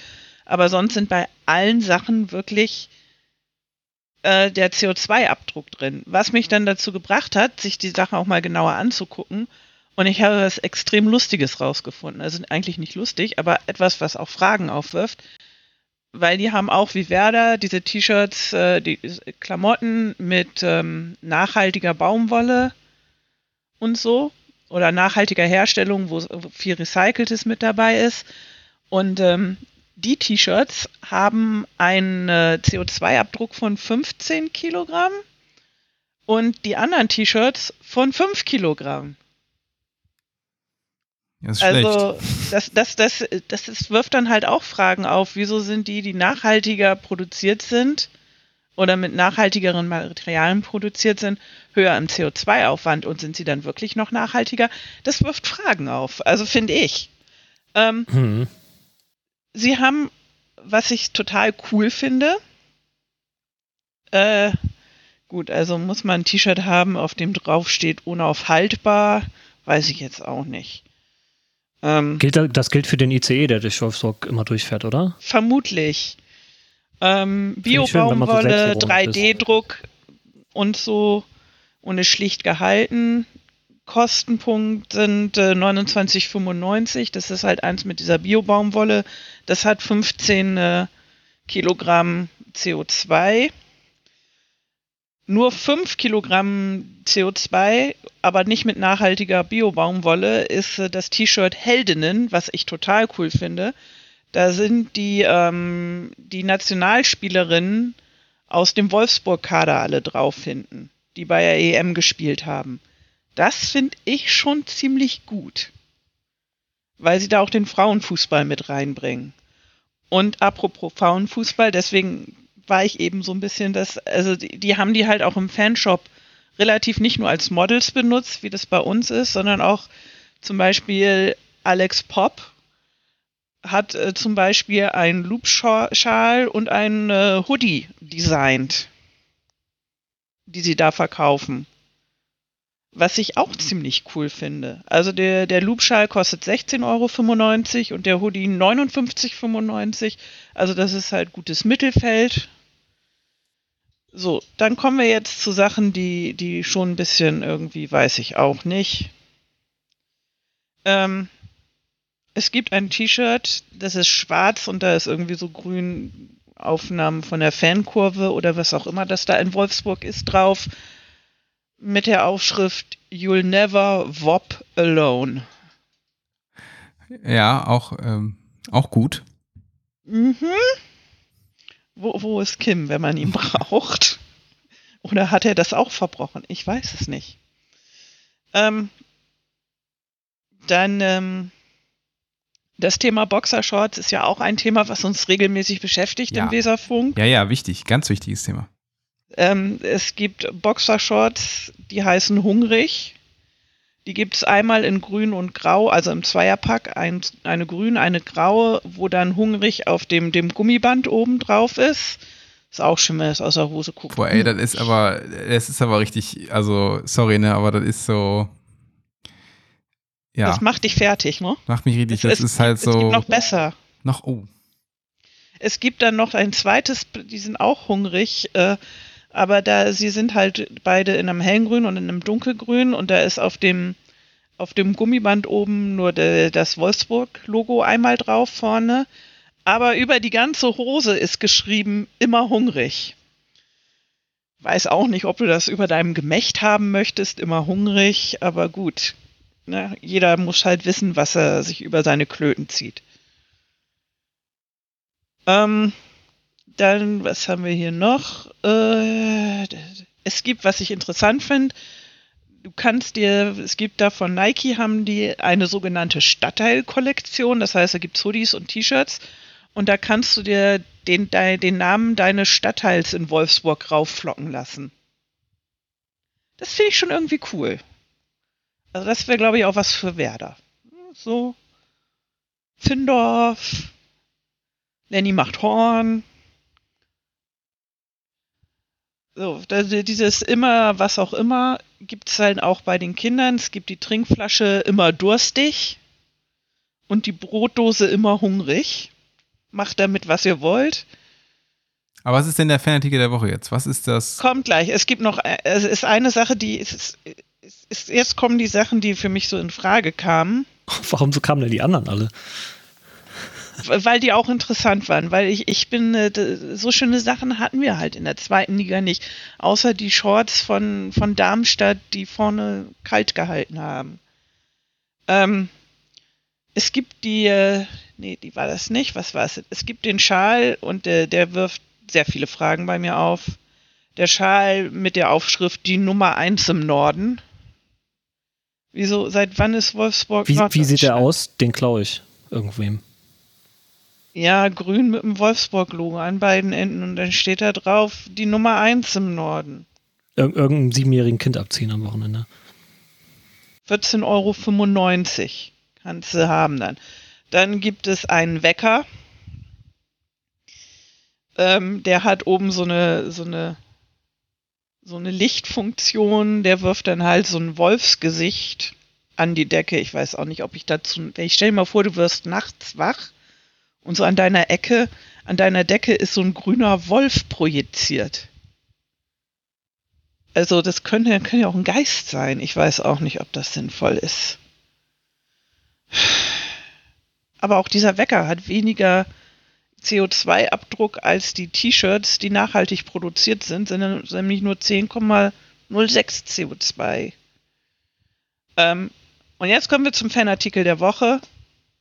Aber sonst sind bei allen Sachen wirklich äh, der CO2-Abdruck drin, was mich dann dazu gebracht hat, sich die Sache auch mal genauer anzugucken. Und ich habe was extrem Lustiges rausgefunden. Also eigentlich nicht lustig, aber etwas, was auch Fragen aufwirft. Weil die haben auch wie Werder diese T-Shirts, äh, die Klamotten mit ähm, nachhaltiger Baumwolle und so. Oder nachhaltiger Herstellung, wo viel Recyceltes mit dabei ist. Und ähm, die T-Shirts haben einen äh, CO2-Abdruck von 15 Kilogramm und die anderen T-Shirts von 5 Kilogramm. Das ist also das, das, das, das, das wirft dann halt auch Fragen auf, wieso sind die, die nachhaltiger produziert sind oder mit nachhaltigeren Materialien produziert sind, höher im CO2-Aufwand und sind sie dann wirklich noch nachhaltiger? Das wirft Fragen auf, also finde ich. Ähm, hm sie haben, was ich total cool finde, äh, gut, also muss man ein T-Shirt haben, auf dem drauf steht unaufhaltbar, weiß ich jetzt auch nicht. Ähm, gilt, das gilt für den ICE, der durch Wolfsburg immer durchfährt, oder? Vermutlich. Ähm, Bio-Baumwolle, so 3D-Druck und so und ist schlicht gehalten. Kostenpunkt sind äh, 29,95. Das ist halt eins mit dieser Bio-Baumwolle. Das hat 15 äh, Kilogramm CO2. Nur 5 Kilogramm CO2, aber nicht mit nachhaltiger Bio-Baumwolle, ist äh, das T-Shirt Heldinnen, was ich total cool finde. Da sind die, ähm, die Nationalspielerinnen aus dem Wolfsburg-Kader alle drauf hinten, die bei der EM gespielt haben. Das finde ich schon ziemlich gut. Weil sie da auch den Frauenfußball mit reinbringen. Und apropos Frauenfußball, deswegen war ich eben so ein bisschen das, also die, die haben die halt auch im Fanshop relativ nicht nur als Models benutzt, wie das bei uns ist, sondern auch zum Beispiel Alex Pop hat äh, zum Beispiel einen Loopschal und einen äh, Hoodie designt, die sie da verkaufen. Was ich auch ziemlich cool finde. Also der, der Loopschal kostet 16,95 Euro und der Hoodie 59,95 Euro. Also das ist halt gutes Mittelfeld. So, dann kommen wir jetzt zu Sachen, die, die schon ein bisschen irgendwie, weiß ich auch nicht. Ähm, es gibt ein T-Shirt, das ist schwarz und da ist irgendwie so grün Aufnahmen von der Fankurve oder was auch immer das da in Wolfsburg ist drauf mit der Aufschrift You'll never wop alone. Ja, auch, ähm, auch gut. Mhm. Wo, wo ist Kim, wenn man ihn (laughs) braucht? Oder hat er das auch verbrochen? Ich weiß es nicht. Ähm, dann ähm, das Thema Boxershorts ist ja auch ein Thema, was uns regelmäßig beschäftigt Ja. im Weserfunk. Ja, ja, wichtig, ganz wichtiges Thema. Ähm, es gibt Boxershorts, die heißen hungrig. Die gibt es einmal in grün und grau, also im Zweierpack, ein, eine grün, eine graue, wo dann hungrig auf dem, dem Gummiband oben drauf ist. Ist auch schön, wenn es aus der Hose guckt. Boah, ey, das ist aber, das ist aber richtig, also, sorry, ne, aber das ist so, ja, Das macht dich fertig, ne? macht mich richtig, das es, ist halt es gibt so, noch besser. noch, oh, Es gibt dann noch ein zweites, die sind auch hungrig, äh, aber da sie sind halt beide in einem hellgrün und in einem dunkelgrün und da ist auf dem auf dem Gummiband oben nur de, das Wolfsburg-Logo einmal drauf vorne, aber über die ganze Hose ist geschrieben immer hungrig. Weiß auch nicht, ob du das über deinem Gemächt haben möchtest, immer hungrig, aber gut. Ne? Jeder muss halt wissen, was er sich über seine Klöten zieht. Ähm, dann, was haben wir hier noch? Äh, es gibt, was ich interessant finde, du kannst dir, es gibt da von Nike, haben die eine sogenannte Stadtteilkollektion, das heißt, da gibt es Hoodies und T-Shirts und da kannst du dir den, de, den Namen deines Stadtteils in Wolfsburg raufflocken lassen. Das finde ich schon irgendwie cool. Also das wäre, glaube ich, auch was für Werder. So, Findorf, Lenny macht Horn. So, da- dieses immer, was auch immer, gibt es halt auch bei den Kindern. Es gibt die Trinkflasche immer durstig und die Brotdose immer hungrig. Macht damit, was ihr wollt. aber was ist denn der Fanartikel der Woche jetzt? Was ist das? Kommt gleich. Es gibt noch, äh, es ist eine Sache, die, es ist, es ist, jetzt kommen die Sachen, die für mich so in Frage kamen. Warum so kamen denn die anderen alle? Weil die auch interessant waren, weil ich, ich bin, äh, so schöne Sachen hatten wir halt in der zweiten Liga nicht, außer die Shorts von, von Darmstadt, die vorne kalt gehalten haben. Ähm, es gibt die, äh, nee, die war das nicht, was war es? Es gibt den Schal und der, der wirft sehr viele Fragen bei mir auf. Der Schal mit der Aufschrift die Nummer eins im Norden. Wieso, seit wann ist Wolfsburg Wie, wie sieht der aus? Den klaue ich irgendwem. Ja, grün mit dem Wolfsburg-Logo an beiden Enden und dann steht da drauf die Nummer 1 im Norden. Ir irgendeinem siebenjährigen Kind abziehen am Wochenende. 14,95 Euro kannst du haben dann. Dann gibt es einen Wecker. Ähm, der hat oben so eine, so eine, so eine Lichtfunktion. Der wirft dann halt so ein Wolfsgesicht an die Decke. Ich weiß auch nicht, ob ich dazu. Ich stell dir mal vor, du wirst nachts wach und so an deiner Ecke, an deiner Decke ist so ein grüner Wolf projiziert. Also das könnte, könnte ja auch ein Geist sein. Ich weiß auch nicht, ob das sinnvoll ist. Aber auch dieser Wecker hat weniger CO2-Abdruck als die T-Shirts, die nachhaltig produziert sind, sind nämlich nur 10,06 CO2. Ähm, und jetzt kommen wir zum Fanartikel der Woche,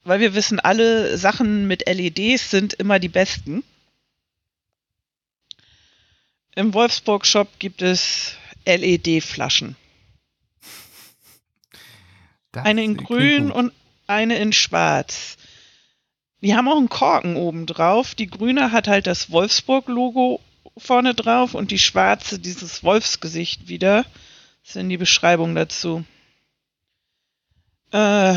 weil wir wissen, alle Sachen mit LEDs sind immer die besten. Im Wolfsburg-Shop gibt es LED-Flaschen. Eine in grün gut. und eine in schwarz. Die haben auch einen Korken oben drauf. Die grüne hat halt das Wolfsburg-Logo vorne drauf und die schwarze dieses Wolfsgesicht wieder. Das ist in die Beschreibung dazu. Äh,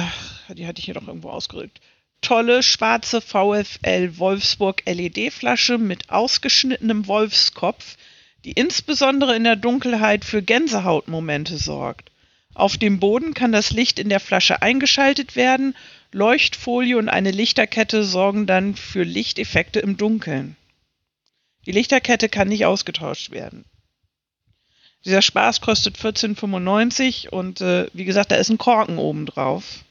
die hatte ich hier doch irgendwo ausgerückt. Tolle schwarze VfL Wolfsburg LED-Flasche mit ausgeschnittenem Wolfskopf, die insbesondere in der Dunkelheit für Gänsehautmomente sorgt. Auf dem Boden kann das Licht in der Flasche eingeschaltet werden. Leuchtfolie und eine Lichterkette sorgen dann für Lichteffekte im Dunkeln. Die Lichterkette kann nicht ausgetauscht werden. Dieser Spaß kostet 14,95 und äh, wie gesagt, da ist ein Korken oben drauf.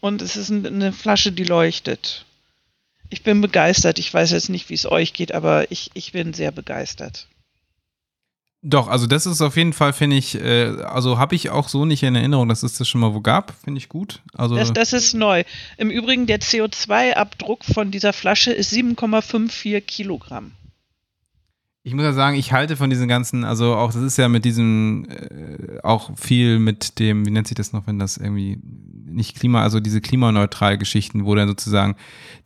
Und es ist ein, eine Flasche, die leuchtet. Ich bin begeistert. Ich weiß jetzt nicht, wie es euch geht, aber ich, ich bin sehr begeistert. Doch, also das ist auf jeden Fall, finde ich, äh, also habe ich auch so nicht in Erinnerung, dass es das schon mal wo gab. Finde ich gut. Also Das, das ist neu. Im Übrigen, der CO2-Abdruck von dieser Flasche ist 7,54 Kilogramm. Ich muss ja sagen, ich halte von diesen ganzen, also auch das ist ja mit diesem, äh, auch viel mit dem, wie nennt sich das noch, wenn das irgendwie nicht Klima, also diese klimaneutral Geschichten, wo dann sozusagen,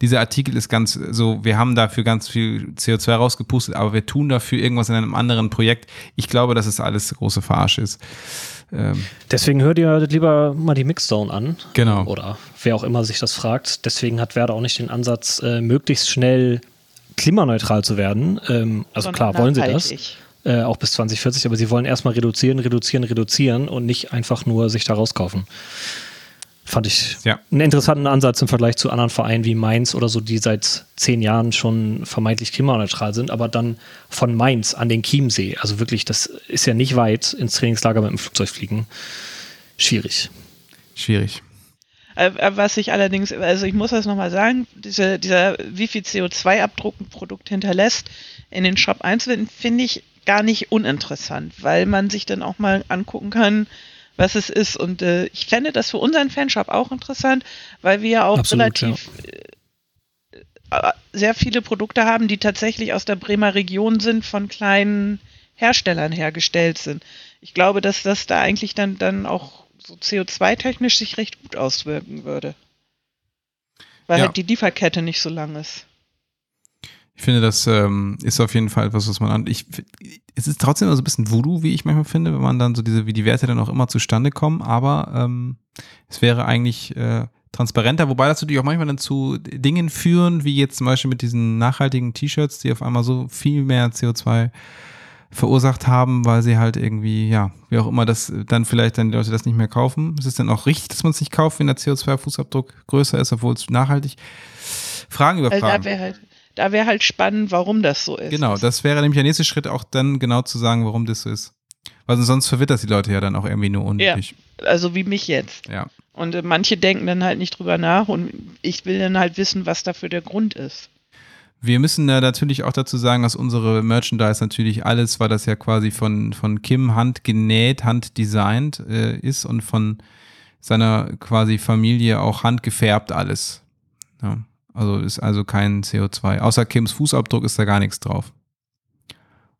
dieser Artikel ist ganz so, wir haben dafür ganz viel CO2 rausgepustet, aber wir tun dafür irgendwas in einem anderen Projekt. Ich glaube, dass es alles große Verarsche ist. Ähm, Deswegen hört ihr lieber mal die Mixzone an. Genau. Oder wer auch immer sich das fragt. Deswegen hat Werder auch nicht den Ansatz, äh, möglichst schnell klimaneutral zu werden. Ähm, also klar wollen sie das. Äh, auch bis 2040, aber sie wollen erstmal reduzieren, reduzieren, reduzieren und nicht einfach nur sich da rauskaufen. Fand ich ja. einen interessanten Ansatz im Vergleich zu anderen Vereinen wie Mainz oder so, die seit zehn Jahren schon vermeintlich klimaneutral sind, aber dann von Mainz an den Chiemsee, also wirklich, das ist ja nicht weit ins Trainingslager mit dem Flugzeug fliegen. Schwierig. Schwierig. Äh, äh, was ich allerdings, also ich muss das nochmal sagen, diese, dieser, wie viel CO2-Abdruck ein Produkt hinterlässt, in den Shop einzuwenden, finde ich gar nicht uninteressant, weil man sich dann auch mal angucken kann, was es ist. Und äh, ich fände das für unseren Fanshop auch interessant, weil wir ja auch Absolut, relativ ja. Äh, sehr viele Produkte haben, die tatsächlich aus der Bremer Region sind, von kleinen Herstellern hergestellt sind. Ich glaube, dass das da eigentlich dann, dann auch so CO2-technisch sich recht gut auswirken würde. Weil ja. halt die Lieferkette nicht so lang ist. Ich finde, das ähm, ist auf jeden Fall etwas, was man an. Ich, es ist trotzdem so ein bisschen Voodoo, wie ich manchmal finde, wenn man dann so diese, wie die Werte dann auch immer zustande kommen, aber ähm, es wäre eigentlich äh, transparenter, wobei das natürlich auch manchmal dann zu Dingen führen, wie jetzt zum Beispiel mit diesen nachhaltigen T-Shirts, die auf einmal so viel mehr CO2 verursacht haben, weil sie halt irgendwie, ja, wie auch immer, das dann vielleicht dann die Leute das nicht mehr kaufen. Ist es dann auch richtig, dass man es nicht kauft, wenn der CO2-Fußabdruck größer ist, obwohl es nachhaltig Fragen über Fragen. Also da wäre halt, da wäre halt spannend, warum das so ist. Genau, das wäre nämlich der nächste Schritt, auch dann genau zu sagen, warum das so ist. Weil sonst verwirrt das die Leute ja dann auch irgendwie nur unnötig. Ja, also wie mich jetzt. Ja. Und äh, manche denken dann halt nicht drüber nach und ich will dann halt wissen, was dafür der Grund ist. Wir müssen ja natürlich auch dazu sagen, dass unsere Merchandise natürlich alles, weil das ja quasi von, von Kim handgenäht, handdesignt äh, ist und von seiner quasi Familie auch handgefärbt alles. Ja. Also ist also kein CO2. Außer Kims Fußabdruck ist da gar nichts drauf.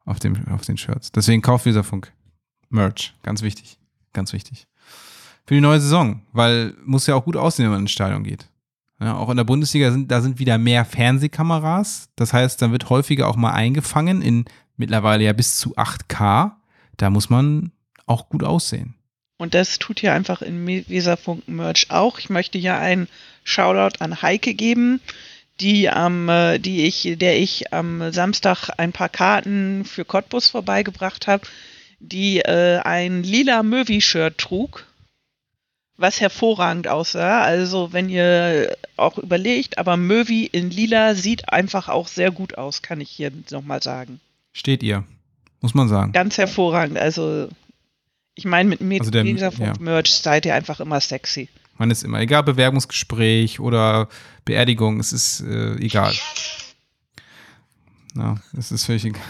Auf, dem, auf den Shirts. Deswegen kauft Funk Merch. Ganz wichtig. Ganz wichtig. Für die neue Saison. Weil muss ja auch gut aussehen, wenn man ins Stadion geht. Ja, auch in der Bundesliga sind, da sind wieder mehr Fernsehkameras. Das heißt, dann wird häufiger auch mal eingefangen in mittlerweile ja bis zu 8K. Da muss man auch gut aussehen. Und das tut ja einfach in Weserfunk Merch auch. Ich möchte ja einen Shoutout an Heike geben, die am, äh, die ich, der ich am Samstag ein paar Karten für Cottbus vorbeigebracht habe, die äh, ein lila Möwi-Shirt trug was hervorragend aussah. Also wenn ihr auch überlegt, aber Möwi in lila sieht einfach auch sehr gut aus, kann ich hier nochmal sagen. Steht ihr, muss man sagen. Ganz hervorragend. Also ich meine, mit Med also ja. Merch seid ihr einfach immer sexy. Man ist immer, egal Bewerbungsgespräch oder Beerdigung, es ist äh, egal. Ja, es ist völlig egal.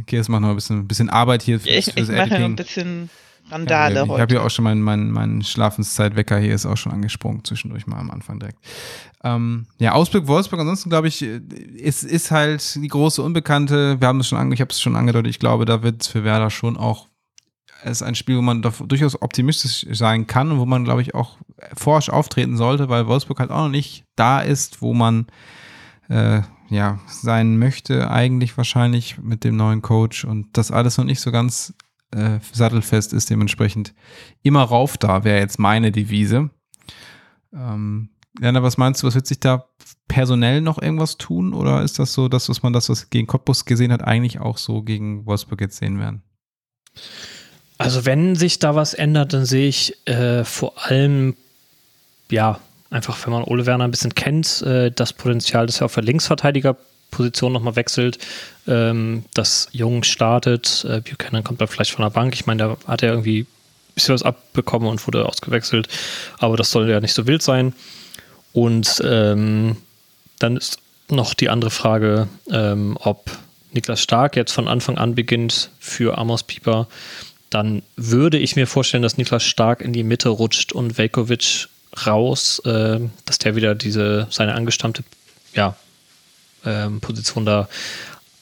Okay, jetzt machen wir ein bisschen, bisschen Arbeit hier fürs, ich, ich mache ein bisschen Randale ja, ich habe ja auch schon meinen mein, mein Schlafenszeitwecker hier ist auch schon angesprungen, zwischendurch mal am Anfang direkt. Ähm, ja, Ausblick Wolfsburg, ansonsten glaube ich, es ist halt die große Unbekannte. Wir haben es schon ange ich habe es schon angedeutet, ich glaube, da wird es für Werder schon auch es ist ein Spiel, wo man durchaus optimistisch sein kann und wo man, glaube ich, auch forsch auftreten sollte, weil Wolfsburg halt auch noch nicht da ist, wo man äh, ja sein möchte, eigentlich wahrscheinlich mit dem neuen Coach und das alles noch nicht so ganz äh, sattelfest ist, dementsprechend immer rauf da, wäre jetzt meine Devise. Ähm, Lerner, was meinst du, was wird sich da personell noch irgendwas tun oder ist das so, dass was man das, was gegen Cottbus gesehen hat, eigentlich auch so gegen Wolfsburg jetzt sehen werden? Also wenn sich da was ändert, dann sehe ich äh, vor allem, ja, einfach wenn man Ole Werner ein bisschen kennt, äh, das Potenzial, dass er auf der Linksverteidiger Position nochmal wechselt, ähm, dass Jung startet, äh, Buchanan kommt dann vielleicht von der Bank. Ich meine, da hat er irgendwie ein bisschen was abbekommen und wurde ausgewechselt, aber das soll ja nicht so wild sein. Und ähm, dann ist noch die andere Frage, ähm, ob Niklas Stark jetzt von Anfang an beginnt für Amos Pieper, dann würde ich mir vorstellen, dass Niklas Stark in die Mitte rutscht und Velkovic raus, äh, dass der wieder diese seine angestammte ja, ähm, Position da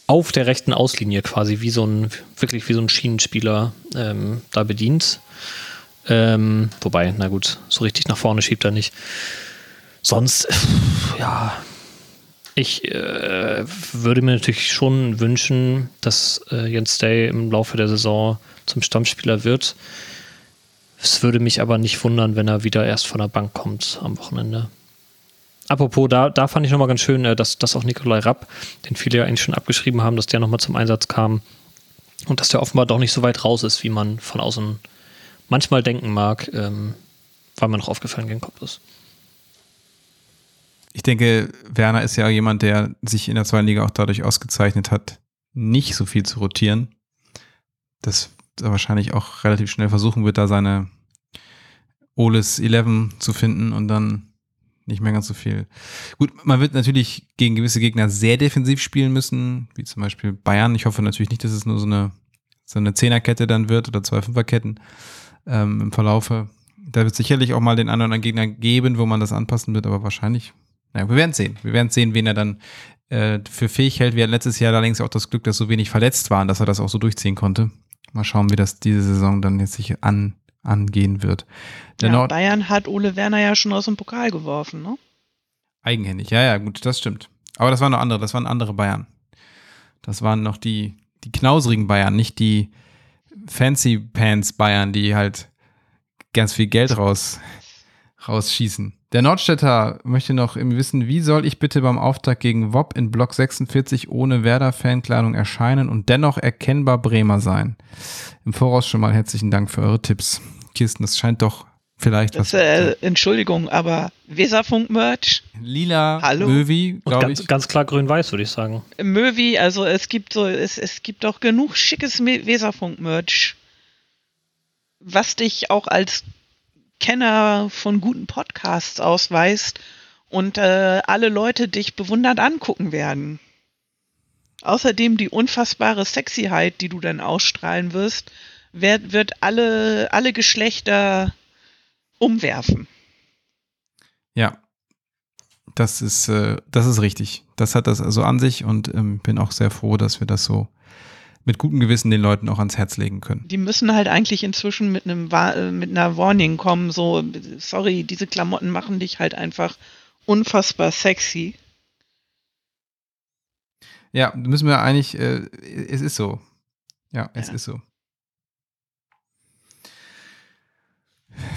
auf der rechten Auslinie quasi wie so ein, wirklich wie so ein Schienenspieler ähm, da bedient. Ähm, wobei, na gut, so richtig nach vorne schiebt er nicht. Sonst, ja, ich äh, würde mir natürlich schon wünschen, dass äh, Jens Day im Laufe der Saison zum Stammspieler wird. Es würde mich aber nicht wundern, wenn er wieder erst von der Bank kommt am Wochenende. Apropos, da, da fand ich nochmal ganz schön, äh, dass, dass auch Nikolai Rapp, den viele ja eigentlich schon abgeschrieben haben, dass der nochmal zum Einsatz kam und dass der offenbar doch nicht so weit raus ist, wie man von außen manchmal denken mag, ähm, war mir noch aufgefallen gegen Cottbus. Ich denke, Werner ist ja jemand, der sich in der zweiten Liga auch dadurch ausgezeichnet hat, nicht so viel zu rotieren. Das er wahrscheinlich auch relativ schnell versuchen wird, da seine Oles 11 zu finden und dann nicht mehr ganz so viel. Gut, man wird natürlich gegen gewisse Gegner sehr defensiv spielen müssen, wie zum Beispiel Bayern. Ich hoffe natürlich nicht, dass es nur so eine, so eine Zehnerkette dann wird oder zwei Fünferketten ähm, im Verlaufe. Da wird sicherlich auch mal den anderen Gegner geben, wo man das anpassen wird, aber wahrscheinlich. Naja, wir werden sehen. Wir werden sehen, wen er dann äh, für fähig hält. Wir hatten letztes Jahr allerdings auch das Glück, dass so wenig verletzt waren, dass er das auch so durchziehen konnte. Mal schauen, wie das diese Saison dann jetzt sich an, angehen wird. Der ja, Bayern hat Ole Werner ja schon aus dem Pokal geworfen, ne? Eigenhändig, ja, ja, gut, das stimmt. Aber das waren noch andere, das waren andere Bayern. Das waren noch die, die knausrigen Bayern, nicht die Fancy Pants Bayern, die halt ganz viel Geld raus, rausschießen. Der Nordstädter möchte noch wissen, wie soll ich bitte beim Auftakt gegen WOP in Block 46 ohne Werder-Fankleidung erscheinen und dennoch erkennbar Bremer sein? Im Voraus schon mal herzlichen Dank für eure Tipps. Kirsten, das scheint doch vielleicht das, was. Äh, Entschuldigung, aber Weserfunk-Merch. Lila, Hallo. Möwi, glaube ich. Ganz klar grün-weiß, würde ich sagen. Möwi, also es gibt so, es, es gibt auch genug schickes Weserfunk-Merch, was dich auch als Kenner von guten Podcasts ausweist und äh, alle Leute dich bewundert angucken werden. Außerdem die unfassbare Sexyheit, die du dann ausstrahlen wirst, wird, wird alle, alle Geschlechter umwerfen. Ja, das ist, äh, das ist richtig. Das hat das also an sich und ähm, bin auch sehr froh, dass wir das so mit gutem Gewissen den Leuten auch ans Herz legen können. Die müssen halt eigentlich inzwischen mit einem äh, mit einer Warning kommen, so sorry, diese Klamotten machen dich halt einfach unfassbar sexy. Ja, müssen wir eigentlich, äh, es ist so. Ja, es ja. ist so.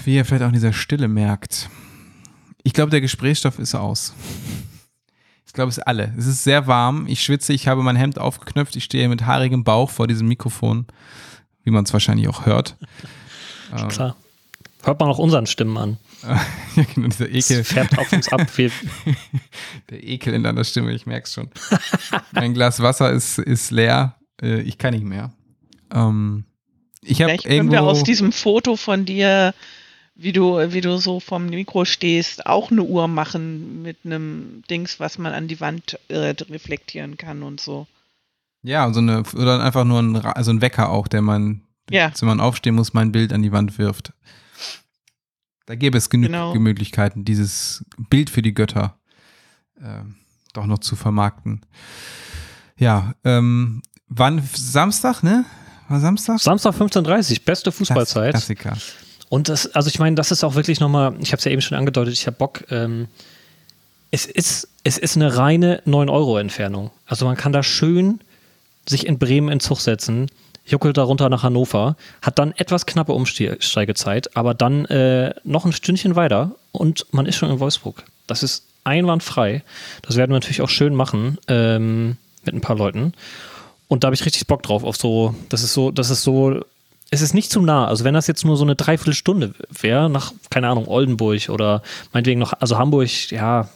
Wie ihr vielleicht auch in dieser Stille merkt. Ich glaube, der Gesprächsstoff ist aus glaube, es ist alle. Es ist sehr warm. Ich schwitze, ich habe mein Hemd aufgeknöpft. Ich stehe mit haarigem Bauch vor diesem Mikrofon, wie man es wahrscheinlich auch hört. Klar. Hört man auch unseren Stimmen an. (laughs) ja, genau, dieser Ekel. Das färbt auf uns ab. (laughs) Der Ekel in deiner Stimme, ich merke es schon. mein Glas Wasser ist, ist leer. Äh, ich kann nicht mehr. Ähm, ich habe irgendwo... können wir aus diesem Foto von dir wie du, wie du so vom Mikro stehst, auch eine Uhr machen mit einem Dings, was man an die Wand äh, reflektieren kann und so. Ja, so eine, oder einfach nur ein, also ein Wecker auch, der man, ja. wenn man aufstehen muss, mein Bild an die Wand wirft. Da gäbe es genug genau. Möglichkeiten, dieses Bild für die Götter äh, doch noch zu vermarkten. Ja, ähm, wann Samstag, ne? War Samstag? Samstag 15.30 beste Fußballzeit. Klassiker. Und das, also ich meine, das ist auch wirklich nochmal, ich habe es ja eben schon angedeutet, ich habe Bock. Ähm, es, ist, es ist eine reine 9-Euro-Entfernung. Also man kann da schön sich in Bremen in Zug setzen, juckelt da runter nach Hannover, hat dann etwas knappe Umsteigezeit, aber dann äh, noch ein Stündchen weiter und man ist schon in Wolfsburg. Das ist einwandfrei. Das werden wir natürlich auch schön machen ähm, mit ein paar Leuten. Und da habe ich richtig Bock drauf, auf so, das ist so, das ist so es ist nicht zu nah. Also wenn das jetzt nur so eine Dreiviertelstunde wäre, nach, keine Ahnung, Oldenburg oder meinetwegen noch, also Hamburg, ja,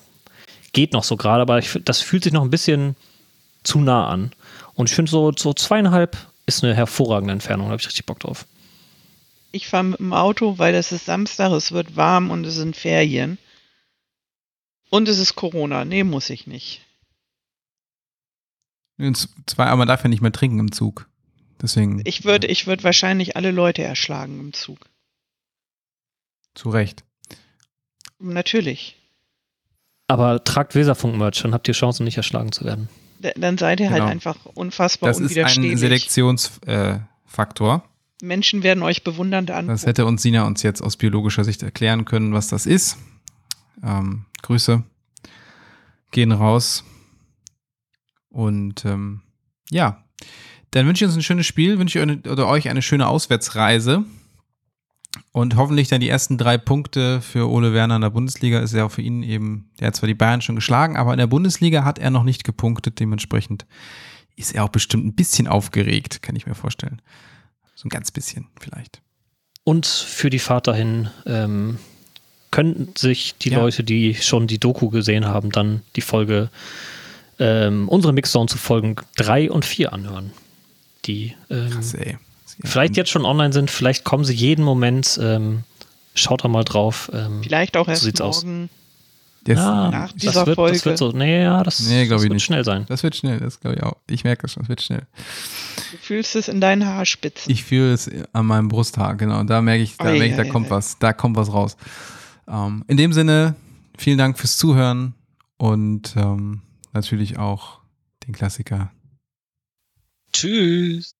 geht noch so gerade, aber ich, das fühlt sich noch ein bisschen zu nah an. Und ich finde so, so zweieinhalb ist eine hervorragende Entfernung, da habe ich richtig Bock drauf. Ich fahre mit dem Auto, weil es ist Samstag, es wird warm und es sind Ferien. Und es ist Corona. Nee, muss ich nicht. Zwei, aber man darf ja nicht mehr trinken im Zug. Deswegen. Ich würde ich würd wahrscheinlich alle Leute erschlagen im Zug. Zu Recht. Natürlich. Aber tragt Weserfunk-Merch, dann habt ihr Chancen, nicht erschlagen zu werden. dann seid ihr halt Genau. einfach unfassbar Das ist ein unwiderstehlich. Selektionsfaktor. Menschen werden euch bewundernd angucken. Das hätte uns Sina uns jetzt aus biologischer Sicht erklären können, was das ist. Ähm, Grüße gehen raus. Und ähm, ja, dann wünsche ich uns ein schönes Spiel, wünsche ich eine, oder euch eine schöne Auswärtsreise. Und hoffentlich dann die ersten drei Punkte für Ole Werner in der Bundesliga ist ja auch für ihn eben, der hat zwar die Bayern schon geschlagen, aber in der Bundesliga hat er noch nicht gepunktet. Dementsprechend ist er auch bestimmt ein bisschen aufgeregt, kann ich mir vorstellen. So ein ganz bisschen vielleicht. Und für die Fahrt dahin ähm, könnten sich die Ja. Leute, die schon die Doku gesehen haben, dann die Folge, ähm, unsere Mixdown zu Folgen 3 und 4 anhören. Die ähm, Krass, ey. vielleicht jetzt schon online sind, vielleicht kommen sie jeden Moment. Ähm, schaut da mal drauf. Ähm, Vielleicht auch erst sieht's aus. morgen. Das, ja, nach das dieser wird, Folge. Das wird so, nee, ja, das, Nee, das wird nicht. schnell sein. das wird schnell, das glaube ich auch. Ich merke das schon, das wird schnell. Du fühlst es in deinen Haarspitzen. Ich fühle es an meinem Brusthaar, genau. Da merke ich, da, Ui, merke ich, da ui, kommt ui. was, da kommt was raus. Ähm, in dem Sinne, vielen Dank fürs Zuhören und ähm, natürlich auch den Klassiker. Tschüss.